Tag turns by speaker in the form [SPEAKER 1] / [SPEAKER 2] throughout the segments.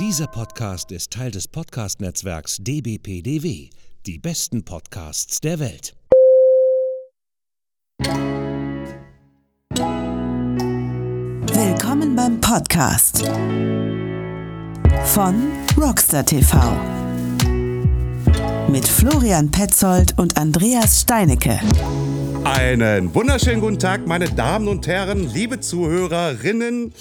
[SPEAKER 1] Dieser Podcast ist Teil des Podcast-Netzwerks dbpdw. Die besten Podcasts der Welt.
[SPEAKER 2] Willkommen beim Podcast von Rockstar TV mit Florian Petzold und Andreas Steinecke.
[SPEAKER 3] Einen wunderschönen guten Tag, meine Damen und Herren, liebe Zuhörerinnen.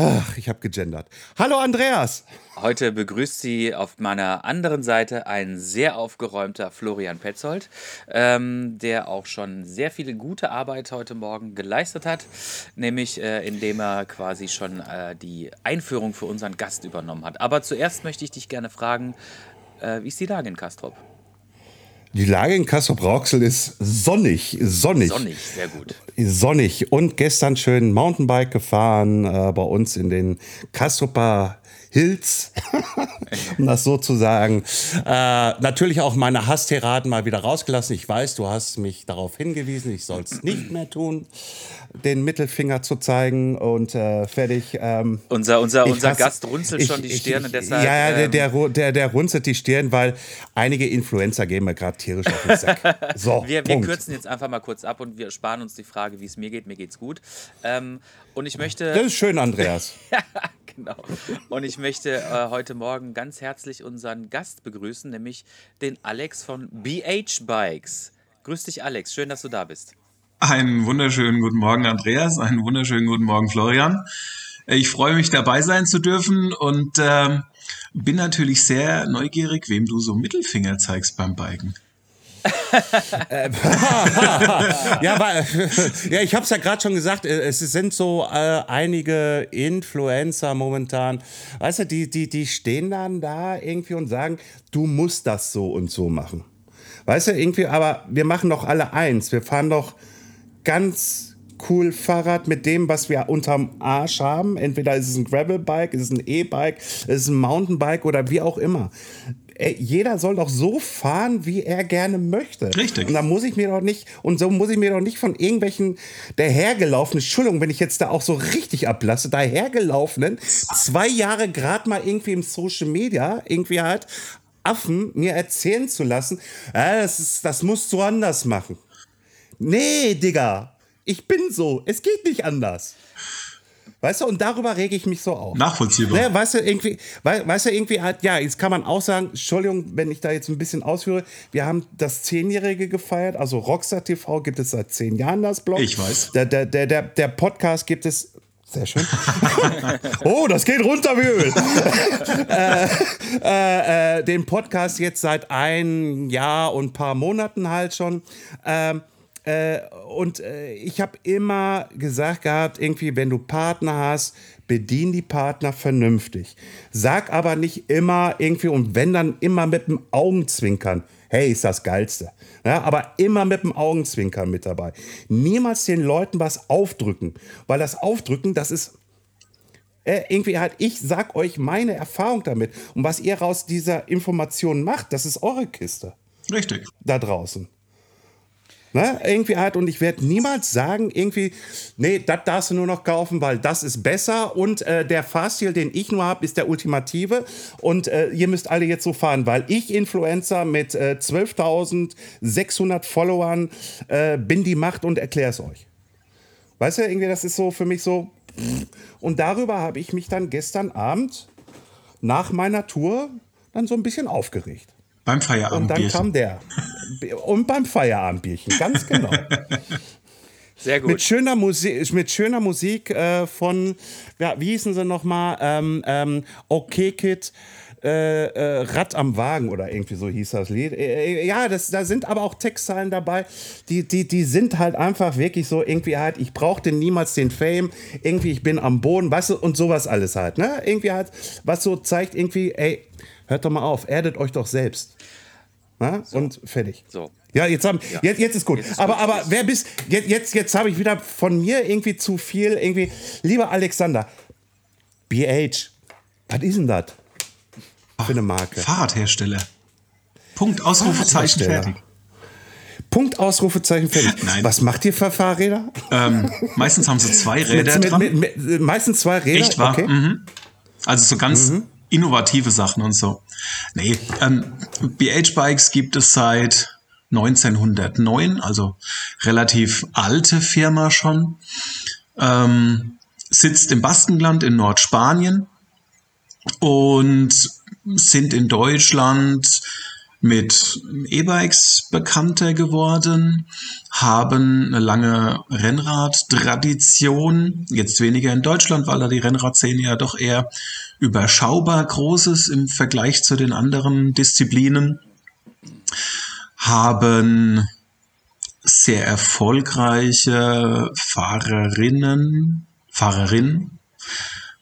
[SPEAKER 3] Ach, ich habe gegendert. Hallo Andreas.
[SPEAKER 4] Heute begrüßt Sie auf meiner anderen Seite ein sehr aufgeräumter Florian Petzold, ähm, der auch schon sehr viele gute Arbeit heute Morgen geleistet hat, nämlich äh, indem er quasi schon äh, die Einführung für unseren Gast übernommen hat. Aber zuerst möchte ich dich gerne fragen, äh, wie ist die Lage in Kastrop?
[SPEAKER 3] Die Lage in Kassel-Brauxel ist sonnig, sonnig.
[SPEAKER 4] Sonnig, sehr gut.
[SPEAKER 3] Sonnig. Und gestern schön Mountainbike gefahren äh, bei uns in den Kastroper Hills, um das so zu sagen. Äh, natürlich auch meine Hasstiraden mal wieder rausgelassen. Ich weiß, du hast mich darauf hingewiesen, ich soll es nicht mehr tun, den Mittelfinger zu zeigen und äh, fertig. Ähm,
[SPEAKER 4] unser unser, unser
[SPEAKER 3] hasse,
[SPEAKER 4] Gast runzelt ich, schon die Stirn.
[SPEAKER 3] Ich,
[SPEAKER 4] deshalb,
[SPEAKER 3] ja,
[SPEAKER 4] ähm,
[SPEAKER 3] der, der, der, der runzelt die Stirn, weil einige Influencer gehen mir gerade tierisch auf den Sack. So,
[SPEAKER 4] wir, wir kürzen jetzt einfach mal kurz ab und wir sparen uns die Frage, wie es mir geht. Mir geht's gut. Ähm, und ich möchte.
[SPEAKER 3] Das ist schön, Andreas.
[SPEAKER 4] genau. Und ich möchte äh, heute Morgen ganz herzlich unseren Gast begrüßen, nämlich den Alex von BH Bikes. Grüß dich, Alex. Schön, dass du da bist.
[SPEAKER 5] Einen wunderschönen guten Morgen, Andreas. Einen wunderschönen guten Morgen, Florian. Ich freue mich, dabei sein zu dürfen und äh, bin natürlich sehr neugierig, wem du so Mittelfinger zeigst beim Biken.
[SPEAKER 3] ja, aber, ja, ich habe es ja gerade schon gesagt, äh, es sind so äh, einige Influencer momentan, weißt du, die, die, die stehen dann da irgendwie und sagen, du musst das so und so machen. Weißt du, irgendwie, aber wir machen doch alle eins. Wir fahren doch ganz cool Fahrrad mit dem, was wir unterm Arsch haben. Entweder ist es ein Gravelbike, ist es ein E-Bike, ist es ein Mountainbike oder wie auch immer ey, jeder soll doch so fahren, wie er gerne möchte.
[SPEAKER 5] Richtig.
[SPEAKER 3] Und da muss ich mir doch nicht, und so muss ich mir doch nicht von irgendwelchen dahergelaufenen, Entschuldigung, wenn ich jetzt da auch so richtig ablasse, dahergelaufenen, zwei Jahre gerade mal irgendwie im Social Media, irgendwie halt, Affen mir erzählen zu lassen, äh, das, ist, das musst du anders machen. Nee, Digga, ich bin so, es geht nicht anders. Weißt du, und darüber rege ich mich so auf.
[SPEAKER 5] Nachvollziehbar.
[SPEAKER 3] Ne, weißt du, irgendwie, weißt du, irgendwie halt, ja, jetzt kann man auch sagen, Entschuldigung, wenn ich da jetzt ein bisschen ausführe, wir haben das Zehnjährige gefeiert, also Rockstar TV gibt es seit zehn Jahren das Blog.
[SPEAKER 5] Ich weiß.
[SPEAKER 3] Der, der, der, der, der Podcast gibt es sehr schön. oh, das geht runter wie Öl. äh, äh, äh, den Podcast jetzt seit ein Jahr und ein paar Monaten halt schon. Ähm, äh, und äh, ich habe immer gesagt gehabt, irgendwie, wenn du Partner hast, bedien die Partner vernünftig. Sag aber nicht immer irgendwie, und wenn dann immer mit dem Augenzwinkern, hey, ist das Geilste. Ja, aber immer mit dem Augenzwinkern mit dabei. Niemals den Leuten was aufdrücken, weil das Aufdrücken, das ist äh, irgendwie halt, ich sag euch meine Erfahrung damit. Und was ihr aus dieser Information macht, das ist eure Kiste.
[SPEAKER 5] Richtig.
[SPEAKER 3] Da draußen. Ne? Irgendwie halt, und ich werde niemals sagen, irgendwie, nee, das darfst du nur noch kaufen, weil das ist besser und äh, der Fahrstil, den ich nur habe, ist der ultimative und äh, ihr müsst alle jetzt so fahren, weil ich Influencer mit äh, 12.600 Followern äh, bin die Macht und erkläre es euch. Weißt du, irgendwie, das ist so für mich so. Und darüber habe ich mich dann gestern Abend nach meiner Tour dann so ein bisschen aufgeregt.
[SPEAKER 5] Beim Feierabendbierchen.
[SPEAKER 3] Und dann kam der. Und beim Feierabendbierchen, ganz genau.
[SPEAKER 4] Sehr gut.
[SPEAKER 3] Mit schöner Musik, mit schöner Musik äh, von, ja, wie hießen sie nochmal? Ähm, ähm, okay Kid. Äh, äh, Rad am Wagen oder irgendwie so hieß das Lied. Äh, ja, das, da sind aber auch Textzeilen dabei, die, die, die sind halt einfach wirklich so irgendwie halt, ich brauchte niemals den Fame, irgendwie ich bin am Boden, weißt du, und sowas alles halt, ne? Irgendwie halt, was so zeigt irgendwie, ey, hört doch mal auf, erdet euch doch selbst. Na? So. Und fertig.
[SPEAKER 4] So.
[SPEAKER 3] Ja, jetzt, haben, ja. Jetzt, jetzt ist gut. Jetzt ist aber, gut. aber wer bist. Jetzt, jetzt, jetzt habe ich wieder von mir irgendwie zu viel. Irgendwie. Lieber Alexander, BH, was ist denn das? Für eine Marke.
[SPEAKER 5] Fahrradhersteller. Punkt, Ausrufezeichen, fertig.
[SPEAKER 3] Punkt, Ausrufezeichen, fertig.
[SPEAKER 5] Nein.
[SPEAKER 3] Was macht ihr für Fahrräder?
[SPEAKER 5] Ähm, meistens haben sie zwei Räder
[SPEAKER 3] mit,
[SPEAKER 5] dran.
[SPEAKER 3] Mit, mit, meistens zwei Räder?
[SPEAKER 5] Echt wahr? Okay. Mhm. Also so ganz mhm. Innovative Sachen und so. Nee, ähm, BH-Bikes gibt es seit 1909, also relativ alte Firma schon. Ähm, sitzt im Baskenland in Nordspanien und sind in Deutschland mit E-Bikes bekannter geworden, haben eine lange Rennradtradition, jetzt weniger in Deutschland, weil da die Rennradszene ja doch eher überschaubar groß ist im Vergleich zu den anderen Disziplinen, haben sehr erfolgreiche Fahrerinnen, Fahrerinnen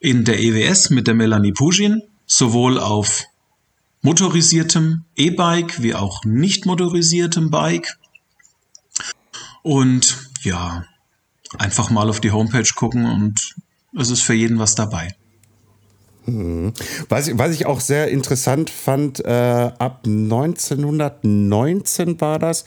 [SPEAKER 5] in der EWS mit der Melanie Pugin, sowohl auf motorisiertem E-Bike wie auch nicht motorisiertem Bike. Und ja, einfach mal auf die Homepage gucken und es ist für jeden was dabei.
[SPEAKER 3] Hm. Was, was ich auch sehr interessant fand, äh, ab 1919 war das,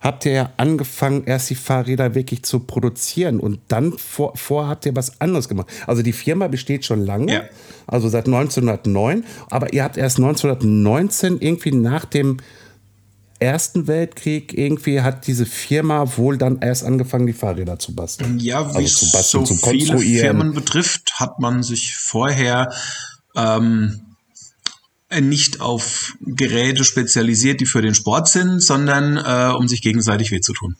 [SPEAKER 3] habt ihr ja angefangen, erst die Fahrräder wirklich zu produzieren und dann vor, vor habt ihr was anderes gemacht. Also die Firma besteht schon lange, ja. also seit 1909, aber ihr habt erst 1919 irgendwie nach dem Ersten Weltkrieg irgendwie hat diese Firma wohl dann erst angefangen, die Fahrräder zu basteln.
[SPEAKER 5] Ja, wie also zu basteln, so viele Firmen betrifft, hat man sich vorher ähm, nicht auf Geräte spezialisiert, die für den Sport sind, sondern äh, um sich gegenseitig weh zu tun.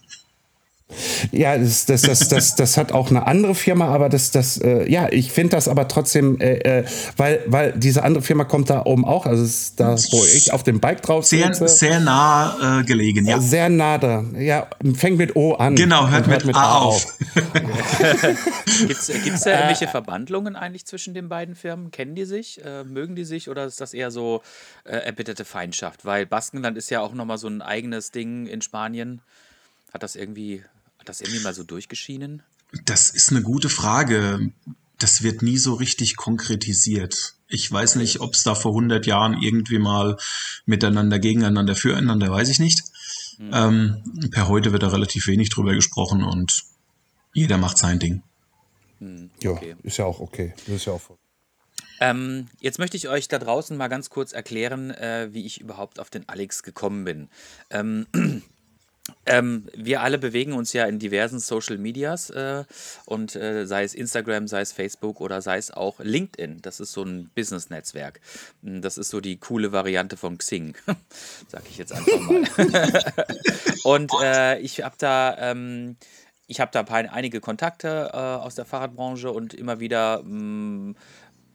[SPEAKER 3] Ja, das, das, das, das, das hat auch eine andere Firma, aber das, das, äh, ja, ich finde das aber trotzdem, äh, äh, weil, weil diese andere Firma kommt da oben auch, also ist da, wo ich auf dem Bike drauf
[SPEAKER 5] Sehr, sitze. sehr nah äh, gelegen, ja.
[SPEAKER 3] Sehr nah da. Ja, fängt mit O an.
[SPEAKER 5] Genau, hört, hört mit, mit, A, A auf. auf.
[SPEAKER 4] Gibt es da irgendwelche Verbandlungen eigentlich zwischen den beiden Firmen? Kennen die sich? Äh, mögen die sich oder ist das eher so äh, erbitterte Feindschaft? Weil Baskenland ist ja auch nochmal so ein eigenes Ding in Spanien. Hat das irgendwie das irgendwie mal so durchgeschienen?
[SPEAKER 5] Das ist eine gute Frage. Das wird nie so richtig konkretisiert. Ich weiß nicht, ob es da vor 100 Jahren irgendwie mal miteinander, gegeneinander, füreinander, weiß ich nicht. Hm. Ähm, per heute wird da relativ wenig drüber gesprochen und jeder macht sein Ding.
[SPEAKER 3] Hm, okay. Ja, ist ja auch okay. Ist ja auch
[SPEAKER 4] ähm, jetzt möchte ich euch da draußen mal ganz kurz erklären, äh, wie ich überhaupt auf den Alex gekommen bin. Ähm, Ähm, wir alle bewegen uns ja in diversen Social Medias äh, und äh, sei es Instagram, sei es Facebook oder sei es auch LinkedIn. Das ist so ein Business-Netzwerk. Hm, das ist so die coole Variante von Xing, sag ich jetzt einfach mal. und äh, ich habe da ähm, ich habe da einige Kontakte äh, aus der Fahrradbranche und immer wieder mh, hm,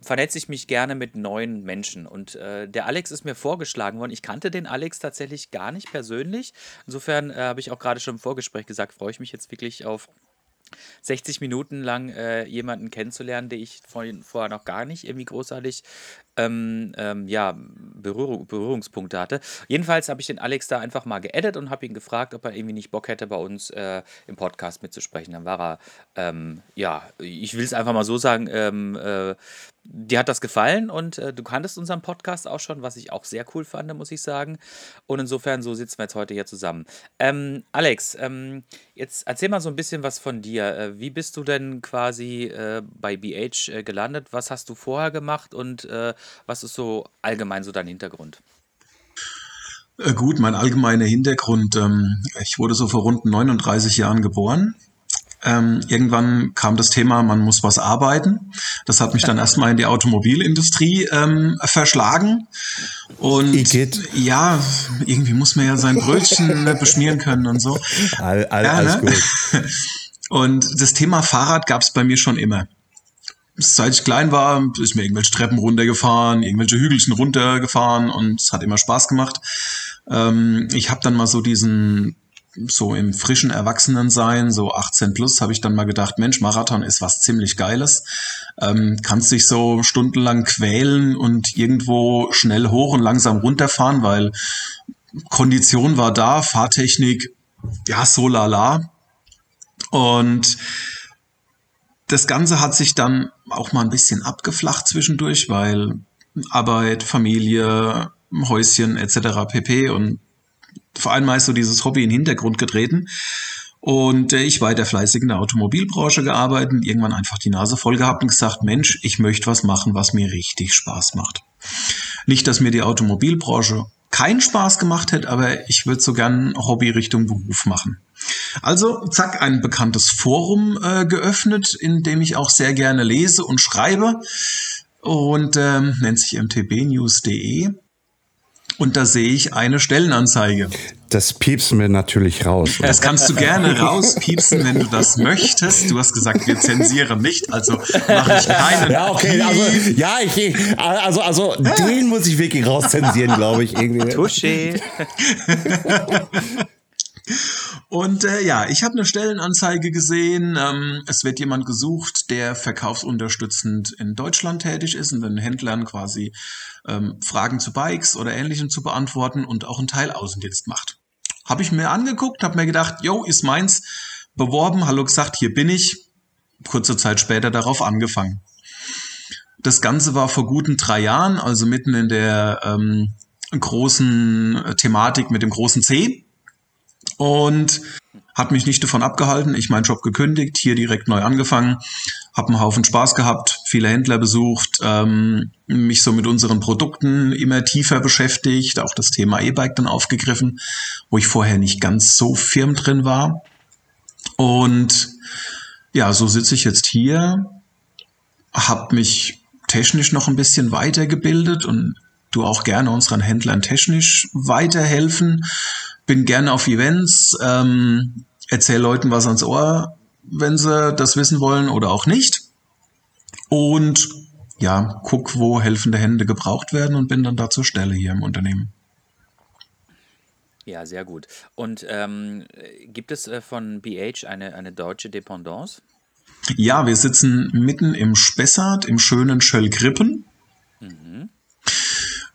[SPEAKER 4] vernetze ich mich gerne mit neuen Menschen. Und äh, der Alex ist mir vorgeschlagen worden. Ich kannte den Alex tatsächlich gar nicht persönlich. Insofern äh, habe ich auch gerade schon im Vorgespräch gesagt, freue ich mich jetzt wirklich auf 60 Minuten lang äh, jemanden kennenzulernen, den ich vorhin, vorher noch gar nicht irgendwie großartig ähm, ähm, ja, Berührung, Berührungspunkte hatte. Jedenfalls habe ich den Alex da einfach mal geedit und habe ihn gefragt, ob er irgendwie nicht Bock hätte, bei uns äh, im Podcast mitzusprechen. Dann war er, ähm, ja, ich will es einfach mal so sagen, ähm, äh, dir hat das gefallen und äh, du kanntest unseren Podcast auch schon, was ich auch sehr cool fand, muss ich sagen. Und insofern, so sitzen wir jetzt heute hier zusammen. Ähm, Alex, ähm, jetzt erzähl mal so ein bisschen was von dir. Äh, wie bist du denn quasi äh, bei BH äh, gelandet? Was hast du vorher gemacht und äh, was ist so allgemein so dein Hintergrund?
[SPEAKER 5] Äh, gut, mein allgemeiner Hintergrund. Ähm, ich wurde so vor rund 39 Jahren geboren ähm, irgendwann kam das Thema, man muss was arbeiten. Das hat mich dann erstmal in die Automobilindustrie ähm, verschlagen. Und ja, irgendwie muss man ja sein Brötchen ne, beschmieren können und so.
[SPEAKER 3] All, all, ja, alles ne? gut.
[SPEAKER 5] Und das Thema Fahrrad gab es bei mir schon immer. Seit ich klein war, ist mir irgendwelche Treppen runtergefahren, irgendwelche Hügelchen runtergefahren und es hat immer Spaß gemacht. Ähm, ich habe dann mal so diesen so im frischen Erwachsenensein, so 18 plus, habe ich dann mal gedacht, Mensch, Marathon ist was ziemlich Geiles. Ähm, kannst dich so stundenlang quälen und irgendwo schnell hoch und langsam runterfahren, weil Kondition war da, Fahrtechnik, ja, so lala. Und das Ganze hat sich dann auch mal ein bisschen abgeflacht zwischendurch, weil Arbeit, Familie, Häuschen etc. pp. Und vor allem ist so dieses Hobby in den Hintergrund getreten. Und äh, ich weiter fleißig in der Automobilbranche gearbeitet, irgendwann einfach die Nase voll gehabt und gesagt, Mensch, ich möchte was machen, was mir richtig Spaß macht. Nicht, dass mir die Automobilbranche keinen Spaß gemacht hätte, aber ich würde so gern Hobby Richtung Beruf machen. Also, zack, ein bekanntes Forum äh, geöffnet, in dem ich auch sehr gerne lese und schreibe und ähm, nennt sich mtbnews.de. Und da sehe ich eine Stellenanzeige.
[SPEAKER 3] Das piepsen wir natürlich raus.
[SPEAKER 5] Das kannst du gerne rauspiepsen, wenn du das möchtest. Du hast gesagt, wir zensieren nicht, also mache ich keinen.
[SPEAKER 3] Ja, okay, also, ja, ich, also, also, den muss ich wirklich rauszensieren, glaube ich, irgendwie.
[SPEAKER 4] Touché.
[SPEAKER 5] Und äh, ja, ich habe eine Stellenanzeige gesehen. Ähm, es wird jemand gesucht, der verkaufsunterstützend in Deutschland tätig ist und den Händlern quasi ähm, Fragen zu Bikes oder Ähnlichem zu beantworten und auch einen Teil Außendienst macht. Habe ich mir angeguckt, habe mir gedacht, yo, ist meins, beworben, hallo gesagt, hier bin ich. Kurze Zeit später darauf angefangen. Das Ganze war vor guten drei Jahren, also mitten in der ähm, großen Thematik mit dem großen C und hat mich nicht davon abgehalten. Ich meinen Job gekündigt, hier direkt neu angefangen, habe einen Haufen Spaß gehabt, viele Händler besucht, ähm, mich so mit unseren Produkten immer tiefer beschäftigt, auch das Thema E-Bike dann aufgegriffen, wo ich vorher nicht ganz so firm drin war. Und ja, so sitze ich jetzt hier, habe mich technisch noch ein bisschen weitergebildet und du auch gerne unseren Händlern technisch weiterhelfen bin gerne auf Events, ähm, erzähle Leuten was ans Ohr, wenn sie das wissen wollen oder auch nicht. Und ja, guck, wo helfende Hände gebraucht werden und bin dann da zur Stelle hier im Unternehmen.
[SPEAKER 4] Ja, sehr gut. Und ähm, gibt es äh, von BH eine, eine deutsche Dependance?
[SPEAKER 5] Ja, wir sitzen mitten im Spessart, im schönen Schöllgrippen. Mhm.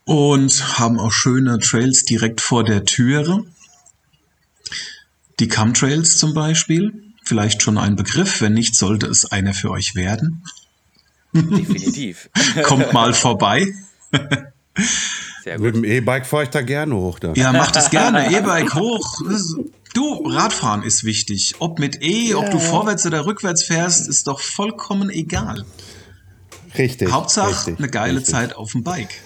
[SPEAKER 5] Und haben auch schöne Trails direkt vor der Türe. Die Chemtrails zum Beispiel, vielleicht schon ein Begriff, wenn nicht, sollte es einer für euch werden.
[SPEAKER 4] Definitiv.
[SPEAKER 5] Kommt mal vorbei.
[SPEAKER 3] Sehr gut. Mit dem E-Bike fahre ich da gerne hoch. Da.
[SPEAKER 5] Ja, mach das gerne. E-Bike hoch. Du, Radfahren ist wichtig. Ob mit E, ob du vorwärts oder rückwärts fährst, ist doch vollkommen egal.
[SPEAKER 3] Richtig.
[SPEAKER 5] Hauptsache
[SPEAKER 3] richtig,
[SPEAKER 5] eine geile
[SPEAKER 3] richtig.
[SPEAKER 5] Zeit auf dem Bike.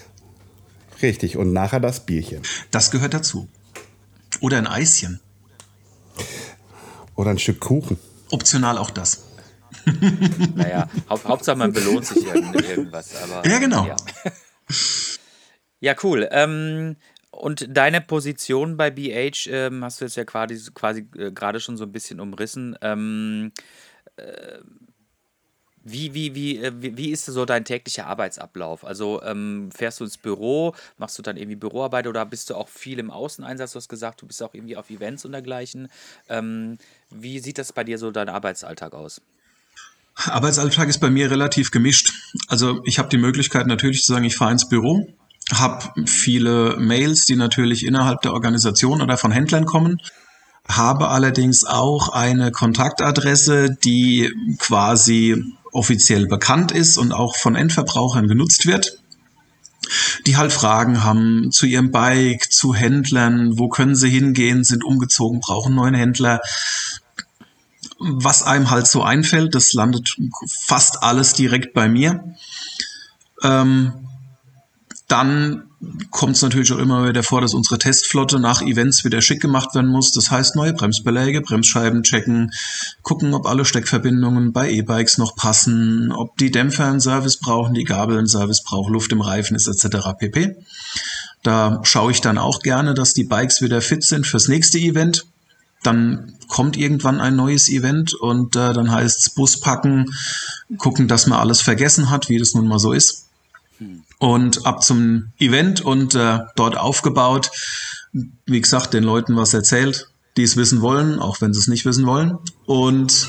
[SPEAKER 3] Richtig. Und nachher das Bierchen.
[SPEAKER 5] Das gehört dazu. Oder ein Eischen.
[SPEAKER 3] Oder ein Stück Kuchen.
[SPEAKER 5] Optional auch das.
[SPEAKER 4] Naja, Haupt, Hauptsache man belohnt sich irgend, irgendwas. Aber,
[SPEAKER 5] Ja, genau.
[SPEAKER 4] Ja, ja cool. Ähm, und deine Position bei BH ähm, hast du jetzt ja quasi, quasi äh, gerade schon so ein bisschen umrissen. Ähm, äh, wie, wie, wie, äh, wie, ist so dein täglicher Arbeitsablauf? Also ähm, fährst du ins Büro, machst du dann irgendwie Büroarbeit oder bist du auch viel im Außeneinsatz? Du hast gesagt, du bist auch irgendwie auf Events und dergleichen. Ähm, wie sieht das bei dir so dein Arbeitsalltag aus?
[SPEAKER 5] Arbeitsalltag ist bei mir relativ gemischt. Also ich habe die Möglichkeit natürlich zu sagen, ich fahre ins Büro, habe viele Mails, die natürlich innerhalb der Organisation oder von Händlern kommen, habe allerdings auch eine Kontaktadresse, die quasi offiziell bekannt ist und auch von Endverbrauchern genutzt wird die halt Fragen haben zu ihrem Bike, zu Händlern, wo können sie hingehen, sind umgezogen, brauchen neuen Händler. Was einem halt so einfällt, das landet fast alles direkt bei mir. Ähm, dann kommt es natürlich auch immer wieder vor, dass unsere Testflotte nach Events wieder schick gemacht werden muss. Das heißt, neue Bremsbeläge, Bremsscheiben checken, gucken, ob alle Steckverbindungen bei E-Bikes noch passen, ob die Dämpfer einen Service brauchen, die Gabel einen Service braucht, Luft im Reifen ist etc. pp. Da schaue ich dann auch gerne, dass die Bikes wieder fit sind fürs nächste Event. Dann kommt irgendwann ein neues Event und äh, dann heißt es Bus packen, gucken, dass man alles vergessen hat, wie das nun mal so ist und ab zum Event und äh, dort aufgebaut. Wie gesagt, den Leuten was erzählt, die es wissen wollen, auch wenn sie es nicht wissen wollen. Und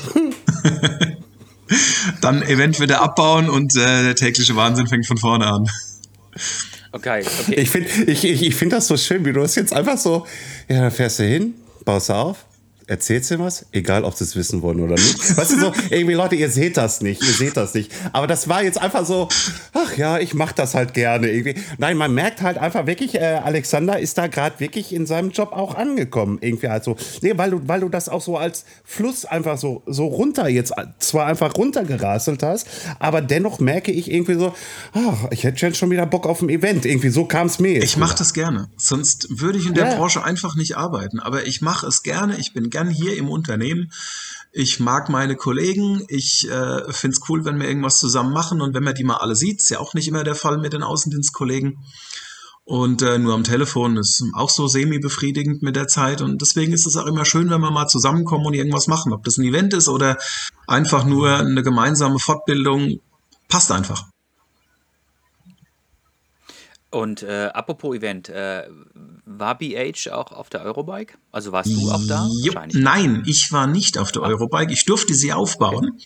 [SPEAKER 5] dann Event wieder abbauen und äh, der tägliche Wahnsinn fängt von vorne an.
[SPEAKER 4] Okay, okay.
[SPEAKER 3] Ich finde ich, ich, ich find das so schön, wie du das jetzt einfach so, ja, da fährst du hin, baust du auf, erzählst du was? Egal, ob sie es wissen wollen oder nicht. Weißt du so, irgendwie Leute, ihr seht das nicht, ihr seht das nicht. Aber das war jetzt einfach so, ach ja, ich mach das halt gerne irgendwie. Nein, man merkt halt einfach wirklich, äh, Alexander ist da gerade wirklich in seinem Job auch angekommen. Irgendwie halt so. Nee, weil du, weil du das auch so als Fluss einfach so, so runter jetzt, zwar einfach runtergerasselt hast, aber dennoch merke ich irgendwie so, ach, ich hätte schon wieder Bock auf ein Event. Irgendwie so kam es mir.
[SPEAKER 5] Ich mache das gerne. Sonst würde ich in der ja. Branche einfach nicht arbeiten. Aber ich mache es gerne. Ich bin gern hier im Unternehmen. Ich mag meine Kollegen. Ich äh, finde es cool, wenn wir irgendwas zusammen machen und wenn man die mal alle sieht. Ist ja auch nicht immer der Fall mit den Außendienstkollegen. Und äh, nur am Telefon ist auch so semi-befriedigend mit der Zeit. Und deswegen ist es auch immer schön, wenn wir mal zusammenkommen und irgendwas machen. Ob das ein Event ist oder einfach nur eine gemeinsame Fortbildung, passt einfach.
[SPEAKER 4] Und äh, apropos Event, äh, war BH auch auf der Eurobike? Also warst du auch da?
[SPEAKER 5] Nein, ich war nicht auf der Eurobike. Ich durfte sie aufbauen.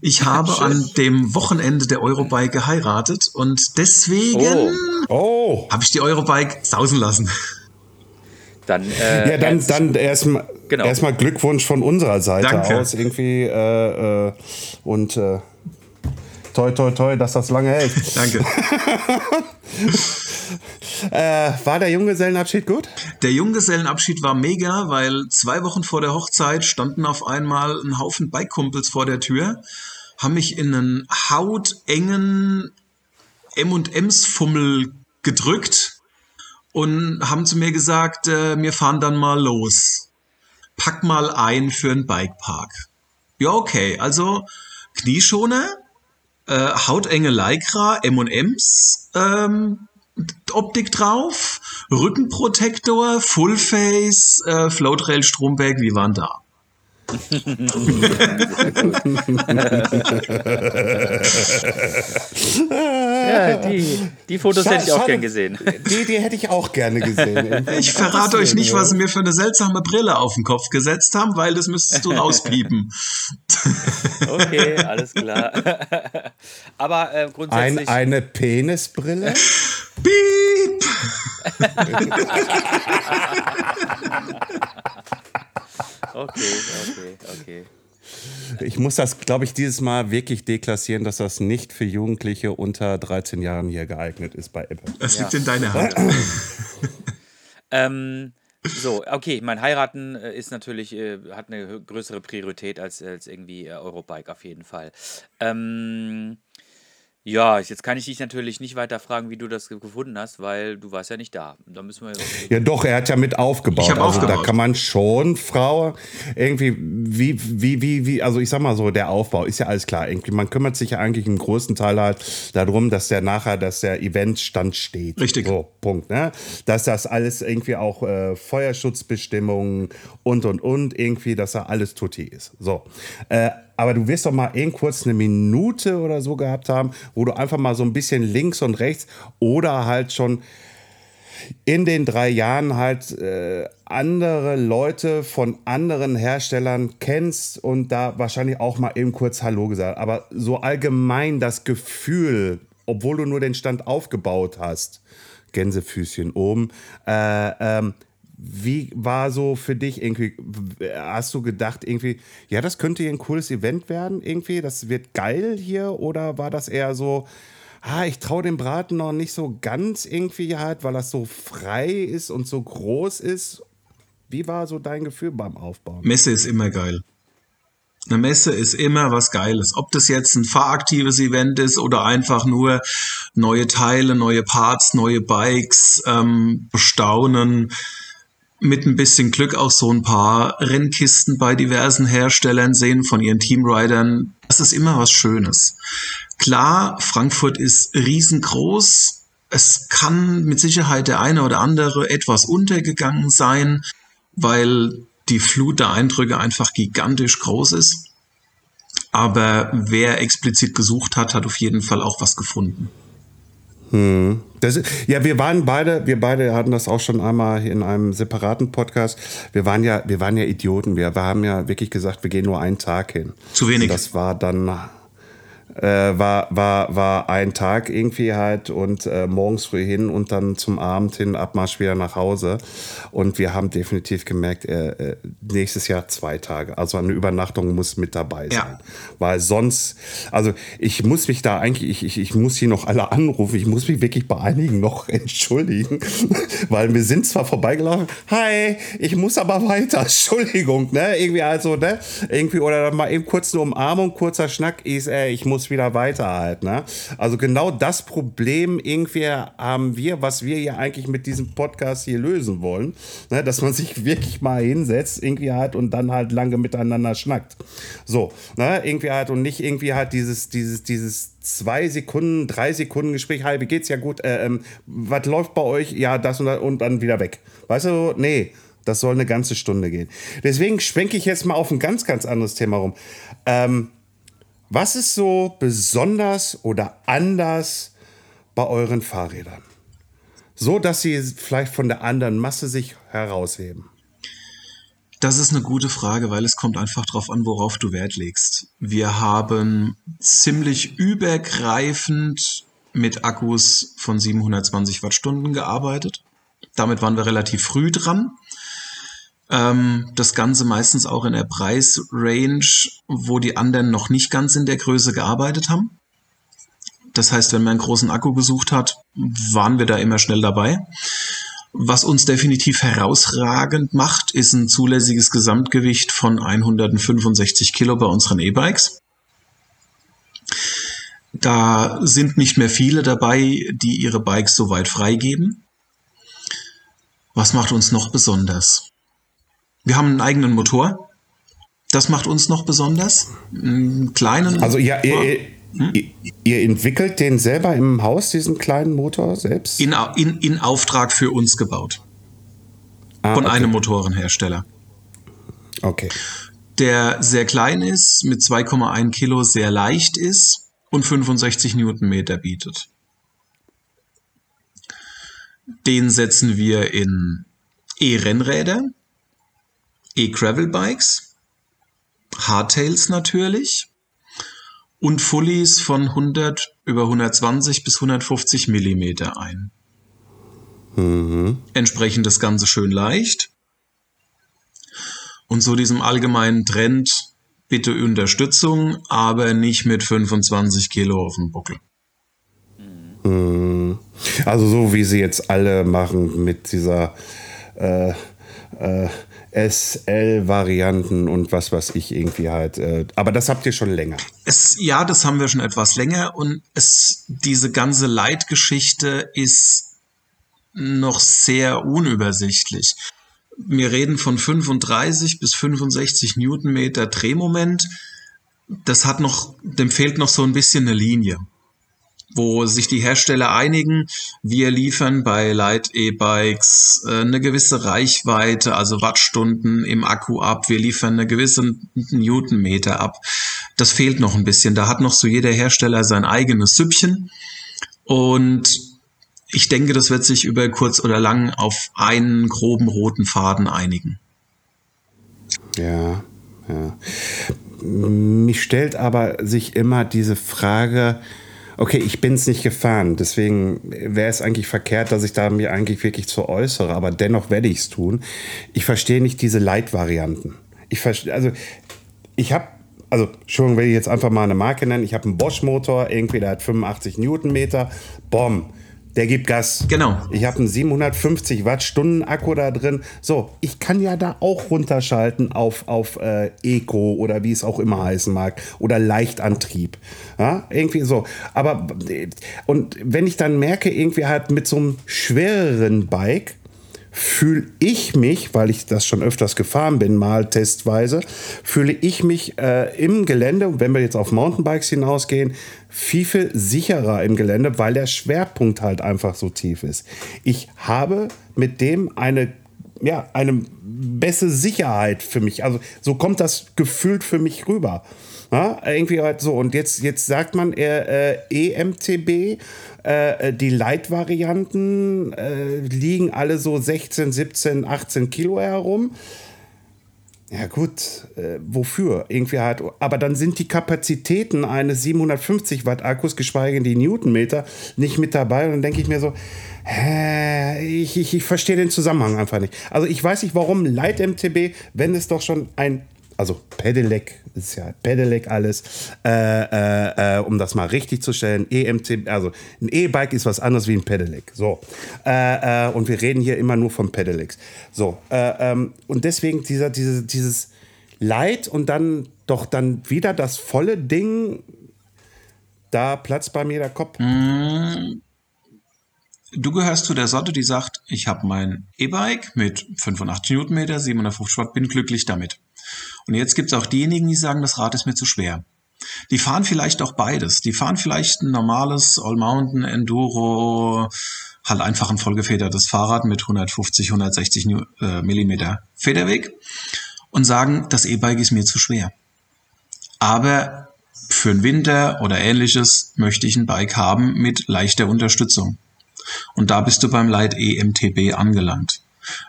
[SPEAKER 5] Ich habe an dem Wochenende der Eurobike geheiratet und deswegen oh. oh. habe ich die Eurobike sausen lassen.
[SPEAKER 3] Dann, äh, ja, dann, dann erstmal genau. erstmal Glückwunsch von unserer Seite Danke. aus irgendwie äh, äh und äh, toi toi toi, dass das lange hält.
[SPEAKER 5] Danke.
[SPEAKER 3] äh, war der Junggesellenabschied gut?
[SPEAKER 5] Der Junggesellenabschied war mega, weil zwei Wochen vor der Hochzeit standen auf einmal ein Haufen Bikekumpels vor der Tür, haben mich in einen hautengen M&M's-Fummel gedrückt und haben zu mir gesagt, äh, wir fahren dann mal los. Pack mal ein für einen Bikepark. Ja, okay, also Knieschoner, äh, hautenge Lycra, M&M's, ähm, Optik drauf, Rückenprotektor, Fullface, äh, Floatrail Stromberg, wie waren da?
[SPEAKER 4] Ja, die, die Fotos schade, hätte ich auch gern gesehen.
[SPEAKER 3] Die, die hätte ich auch gerne gesehen.
[SPEAKER 5] Ich verrate euch nicht, was sie mir für eine seltsame Brille auf den Kopf gesetzt haben, weil das müsstest du rauspiepen.
[SPEAKER 4] Okay, alles klar. Aber äh, grundsätzlich.
[SPEAKER 3] Ein, eine Penisbrille?
[SPEAKER 5] Piep!
[SPEAKER 4] Okay, okay, okay.
[SPEAKER 3] Ich muss das, glaube ich, dieses Mal wirklich deklassieren, dass das nicht für Jugendliche unter 13 Jahren hier geeignet ist bei Apple.
[SPEAKER 5] Das liegt ja. in deiner Hand.
[SPEAKER 4] ähm, so, okay, mein Heiraten äh, ist natürlich, äh, hat eine größere Priorität als, als irgendwie äh, Eurobike auf jeden Fall. Ähm, ja, jetzt kann ich dich natürlich nicht weiter fragen, wie du das gefunden hast, weil du warst ja nicht da. Da müssen wir
[SPEAKER 3] ja, doch, er hat ja mit aufgebaut. Ich
[SPEAKER 5] also aufgebaut.
[SPEAKER 3] da kann man schon Frau irgendwie wie wie wie wie also ich sag mal so, der Aufbau ist ja alles klar. Irgendwie man kümmert sich ja eigentlich im größten Teil halt darum, dass der nachher, dass der Eventstand steht.
[SPEAKER 5] Richtig.
[SPEAKER 3] So, Punkt, ne? Dass das alles irgendwie auch äh, Feuerschutzbestimmungen und und und irgendwie, dass da alles tutti ist. So. Äh, aber du wirst doch mal eben kurz eine Minute oder so gehabt haben, wo du einfach mal so ein bisschen links und rechts oder halt schon in den drei Jahren halt äh, andere Leute von anderen Herstellern kennst und da wahrscheinlich auch mal eben kurz Hallo gesagt. Aber so allgemein das Gefühl, obwohl du nur den Stand aufgebaut hast, Gänsefüßchen oben, äh, ähm, wie war so für dich irgendwie, hast du gedacht irgendwie, ja, das könnte hier ein cooles Event werden irgendwie, das wird geil hier oder war das eher so, ah, ich traue dem Braten noch nicht so ganz irgendwie halt, weil das so frei ist und so groß ist. Wie war so dein Gefühl beim Aufbauen?
[SPEAKER 5] Messe ist immer geil. Eine Messe ist immer was Geiles. Ob das jetzt ein fahraktives Event ist oder einfach nur neue Teile, neue Parts, neue Bikes, ähm, bestaunen mit ein bisschen Glück auch so ein paar Rennkisten bei diversen Herstellern sehen von ihren Teamridern. Das ist immer was Schönes. Klar, Frankfurt ist riesengroß. Es kann mit Sicherheit der eine oder andere etwas untergegangen sein, weil die Flut der Eindrücke einfach gigantisch groß ist. Aber wer explizit gesucht hat, hat auf jeden Fall auch was gefunden.
[SPEAKER 3] Hm. Das, ja, wir waren beide, wir beide hatten das auch schon einmal in einem separaten Podcast. Wir waren ja, wir waren ja Idioten. Wir, wir haben ja wirklich gesagt, wir gehen nur einen Tag hin.
[SPEAKER 5] Zu wenig.
[SPEAKER 3] Und das war dann, äh, war, war, war ein Tag irgendwie halt und äh, morgens früh hin und dann zum Abend hin Abmarsch wieder nach Hause. Und wir haben definitiv gemerkt, äh, äh nächstes Jahr zwei Tage. Also eine Übernachtung muss mit dabei sein. Ja. Weil sonst, also ich muss mich da eigentlich, ich, ich, ich muss hier noch alle anrufen, ich muss mich wirklich bei einigen noch entschuldigen, weil wir sind zwar vorbeigelaufen, hi, ich muss aber weiter, Entschuldigung, ne, irgendwie also, ne, irgendwie, oder mal eben kurz eine Umarmung, kurzer Schnack, ist, ey, ich muss wieder weiter halt, ne. Also genau das Problem irgendwie haben wir, was wir ja eigentlich mit diesem Podcast hier lösen wollen, ne, dass man sich wirklich mal hinsetzt, irgendwie halt und dann halt lange miteinander schnackt. So, ne, irgendwie halt und nicht irgendwie halt dieses, dieses, dieses zwei Sekunden, drei Sekunden Gespräch, hi, wie geht's ja gut, äh, ähm, was läuft bei euch? Ja, das und, das und dann wieder weg. Weißt du, nee, das soll eine ganze Stunde gehen. Deswegen schwenke ich jetzt mal auf ein ganz, ganz anderes Thema rum. Ähm, was ist so besonders oder anders bei euren Fahrrädern? So, dass sie vielleicht von der anderen Masse sich herausheben.
[SPEAKER 5] Das ist eine gute Frage, weil es kommt einfach darauf an, worauf du Wert legst. Wir haben ziemlich übergreifend mit Akkus von 720 Wattstunden gearbeitet. Damit waren wir relativ früh dran. Ähm, das Ganze meistens auch in der Preisrange, wo die anderen noch nicht ganz in der Größe gearbeitet haben. Das heißt, wenn man einen großen Akku gesucht hat, waren wir da immer schnell dabei. Was uns definitiv herausragend macht, ist ein zulässiges Gesamtgewicht von 165 Kilo bei unseren E-Bikes. Da sind nicht mehr viele dabei, die ihre Bikes so weit freigeben. Was macht uns noch besonders? Wir haben einen eigenen Motor. Das macht uns noch besonders. Einen kleinen.
[SPEAKER 3] Also ja, ihr, hm? Ihr entwickelt den selber im Haus, diesen kleinen Motor selbst?
[SPEAKER 5] In, in, in Auftrag für uns gebaut. Ah, von okay. einem Motorenhersteller.
[SPEAKER 3] Okay.
[SPEAKER 5] Der sehr klein ist, mit 2,1 Kilo sehr leicht ist und 65 Newtonmeter bietet. Den setzen wir in E-Rennräder, E-Gravel-Bikes, Hardtails natürlich und Fullies von 100 über 120 bis 150 Millimeter ein. Mhm. Entsprechend das Ganze schön leicht. Und so diesem allgemeinen Trend, bitte Unterstützung, aber nicht mit 25 Kilo auf dem Buckel.
[SPEAKER 3] Mhm. Also so wie sie jetzt alle machen mit dieser äh, äh, SL-Varianten und was weiß ich irgendwie halt. Äh, aber das habt ihr schon länger.
[SPEAKER 5] Es, ja, das haben wir schon etwas länger und es, diese ganze Leitgeschichte ist noch sehr unübersichtlich. Wir reden von 35 bis 65 Newtonmeter Drehmoment. Das hat noch, dem fehlt noch so ein bisschen eine Linie wo sich die Hersteller einigen, wir liefern bei Light E-Bikes äh, eine gewisse Reichweite, also Wattstunden im Akku ab, wir liefern eine gewisse Newtonmeter ab. Das fehlt noch ein bisschen. Da hat noch so jeder Hersteller sein eigenes Süppchen. Und ich denke, das wird sich über kurz oder lang auf einen groben roten Faden einigen.
[SPEAKER 3] Ja, ja. Mich stellt aber sich immer diese Frage, okay, ich bin es nicht gefahren, deswegen wäre es eigentlich verkehrt, dass ich da mir eigentlich wirklich zu äußere, aber dennoch werde ich es tun. Ich verstehe nicht diese Leitvarianten. Ich verstehe, also ich habe also schon will ich jetzt einfach mal eine Marke nennen. Ich habe einen Bosch-Motor, irgendwie der hat 85 Newtonmeter. Bom, der gibt Gas.
[SPEAKER 5] Genau.
[SPEAKER 3] Ich habe einen 750 Wattstunden Akku da drin. So, ich kann ja da auch runterschalten auf, auf äh, Eco oder wie es auch immer heißen mag oder Leichtantrieb. Ja, irgendwie so. Aber und wenn ich dann merke, irgendwie halt mit so einem schwereren Bike, fühle ich mich, weil ich das schon öfters gefahren bin, mal testweise, fühle ich mich äh, im Gelände, wenn wir jetzt auf Mountainbikes hinausgehen, viel, viel sicherer im Gelände, weil der Schwerpunkt halt einfach so tief ist. Ich habe mit dem eine, ja, eine bessere Sicherheit für mich. Also so kommt das gefühlt für mich rüber. Ja, irgendwie halt so. Und jetzt, jetzt sagt man äh, äh, EMTB, äh, die Light-Varianten äh, liegen alle so 16, 17, 18 Kilo herum. Ja gut, äh, wofür? Irgendwie halt, aber dann sind die Kapazitäten eines 750 Watt Akkus, geschweige denn die Newtonmeter, nicht mit dabei. Und dann denke ich mir so, hä, ich, ich, ich verstehe den Zusammenhang einfach nicht. Also ich weiß nicht, warum Light MTB, wenn es doch schon ein also Pedelec ist ja Pedelec alles, äh, äh, äh, um das mal richtig zu stellen. EMT, also ein E-Bike ist was anderes wie ein Pedelec. So. Äh, äh, und wir reden hier immer nur von Pedelecs. So. Äh, ähm, und deswegen dieser, diese, dieses Leid und dann doch dann wieder das volle Ding, da platzt bei mir der Kopf.
[SPEAKER 5] Mm. Du gehörst zu der Sorte, die sagt, ich habe mein E-Bike mit 85 Newtonmeter, 750 Watt, bin glücklich damit. Und jetzt gibt es auch diejenigen, die sagen, das Rad ist mir zu schwer. Die fahren vielleicht auch beides. Die fahren vielleicht ein normales All-Mountain Enduro, halt einfach ein vollgefedertes Fahrrad mit 150, 160 äh, Millimeter Federweg und sagen, das E-Bike ist mir zu schwer. Aber für den Winter oder ähnliches möchte ich ein Bike haben mit leichter Unterstützung. Und da bist du beim Light EMTB angelangt.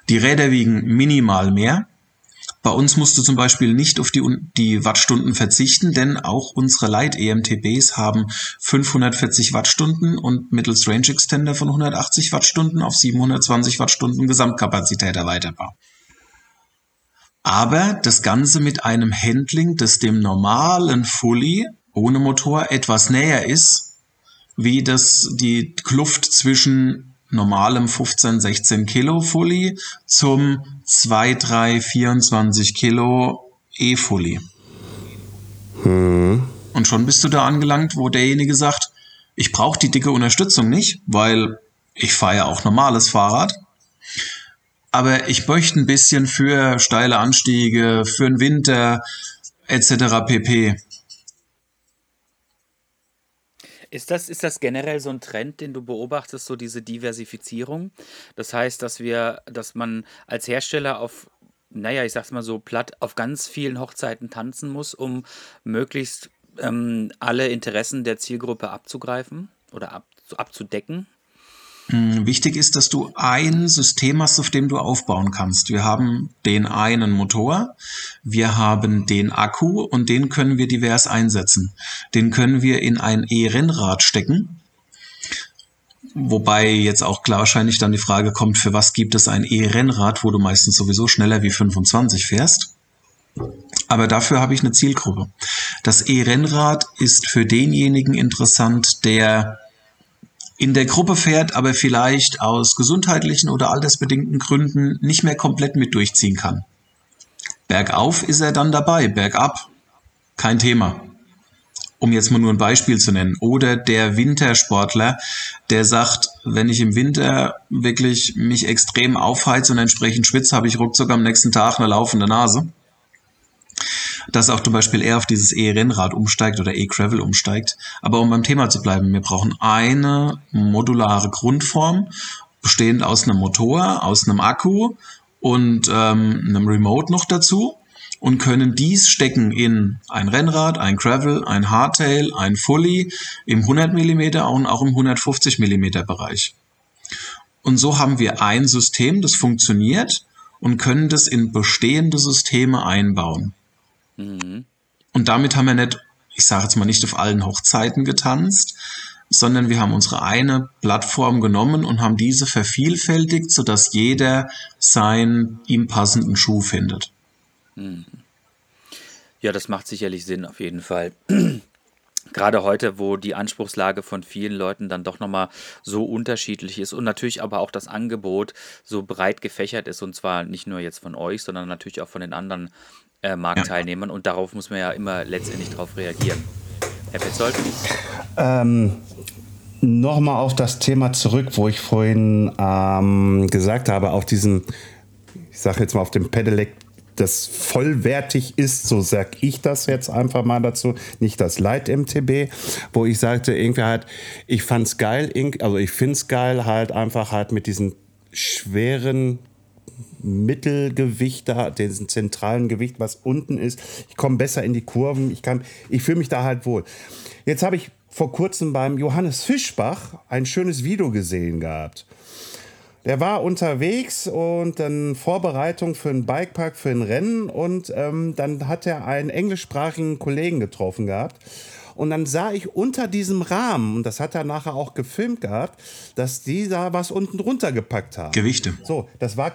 [SPEAKER 5] Die Räder wiegen minimal mehr, bei uns musst du zum Beispiel nicht auf die, die Wattstunden verzichten, denn auch unsere Light-EMTBs haben 540 Wattstunden und mittels Range Extender von 180 Wattstunden auf 720 Wattstunden Gesamtkapazität erweiterbar. Aber das Ganze mit einem Handling, das dem normalen Fully ohne Motor etwas näher ist, wie das die Kluft zwischen normalem 15, 16 Kilo Fully zum 2, 3, 24 Kilo E-Fully. Hm. Und schon bist du da angelangt, wo derjenige sagt, ich brauche die dicke Unterstützung nicht, weil ich fahre ja auch normales Fahrrad. Aber ich möchte ein bisschen für steile Anstiege, für den Winter etc. pp.
[SPEAKER 4] Ist das, ist das generell so ein Trend, den du beobachtest, so diese Diversifizierung? Das heißt, dass wir, dass man als Hersteller auf, naja, ich sag's mal so platt, auf ganz vielen Hochzeiten tanzen muss, um möglichst ähm, alle Interessen der Zielgruppe abzugreifen oder ab, abzudecken?
[SPEAKER 5] Hm, wichtig ist, dass du ein System hast, auf dem du aufbauen kannst. Wir haben den einen Motor, wir haben den Akku und den können wir divers einsetzen. Den können wir in ein E-Rennrad stecken. Wobei jetzt auch klar wahrscheinlich dann die Frage kommt, für was gibt es ein E-Rennrad, wo du meistens sowieso schneller wie 25 fährst. Aber dafür habe ich eine Zielgruppe. Das E-Rennrad ist für denjenigen interessant, der in der Gruppe fährt, aber vielleicht aus gesundheitlichen oder altersbedingten Gründen nicht mehr komplett mit durchziehen kann. Bergauf ist er dann dabei, bergab kein Thema. Um jetzt mal nur ein Beispiel zu nennen. Oder der Wintersportler, der sagt, wenn ich im Winter wirklich mich extrem aufheize und entsprechend schwitze, habe ich ruckzuck am nächsten Tag eine laufende Nase dass auch zum Beispiel er auf dieses E-Rennrad umsteigt oder E-Gravel umsteigt. Aber um beim Thema zu bleiben, wir brauchen eine modulare Grundform, bestehend aus einem Motor, aus einem Akku und ähm, einem Remote noch dazu und können dies stecken in ein Rennrad, ein Gravel, ein Hardtail, ein Fully im 100 mm und auch im 150 mm Bereich. Und so haben wir ein System, das funktioniert und können das in bestehende Systeme einbauen. Mhm. Und damit haben wir nicht, ich sage jetzt mal nicht auf allen Hochzeiten getanzt, sondern wir haben unsere eine Plattform genommen und haben diese vervielfältigt, sodass jeder seinen ihm passenden Schuh findet. Mhm.
[SPEAKER 4] Ja, das macht sicherlich Sinn, auf jeden Fall. Gerade heute, wo die Anspruchslage von vielen Leuten dann doch nochmal so unterschiedlich ist und natürlich aber auch das Angebot so breit gefächert ist und zwar nicht nur jetzt von euch, sondern natürlich auch von den anderen äh, Marktteilnehmern und darauf muss man ja immer letztendlich darauf reagieren. Herr Petzold?
[SPEAKER 3] Ähm, Nochmal auf das Thema zurück, wo ich vorhin ähm, gesagt habe, auf diesen, ich sage jetzt mal auf dem Pedelec, das vollwertig ist, so sag ich das jetzt einfach mal dazu, nicht das Light MTB, wo ich sagte, irgendwie halt, ich fand's geil, also ich find's geil, halt einfach halt mit diesen schweren Mittelgewicht da, diesen zentralen Gewicht, was unten ist. Ich komme besser in die Kurven. Ich, ich fühle mich da halt wohl. Jetzt habe ich vor kurzem beim Johannes Fischbach ein schönes Video gesehen gehabt. Der war unterwegs und dann Vorbereitung für einen Bikepark, für ein Rennen und ähm, dann hat er einen englischsprachigen Kollegen getroffen gehabt. Und dann sah ich unter diesem Rahmen, und das hat er nachher auch gefilmt gehabt, dass die da was unten drunter gepackt haben.
[SPEAKER 5] Gewichte.
[SPEAKER 3] So, das war,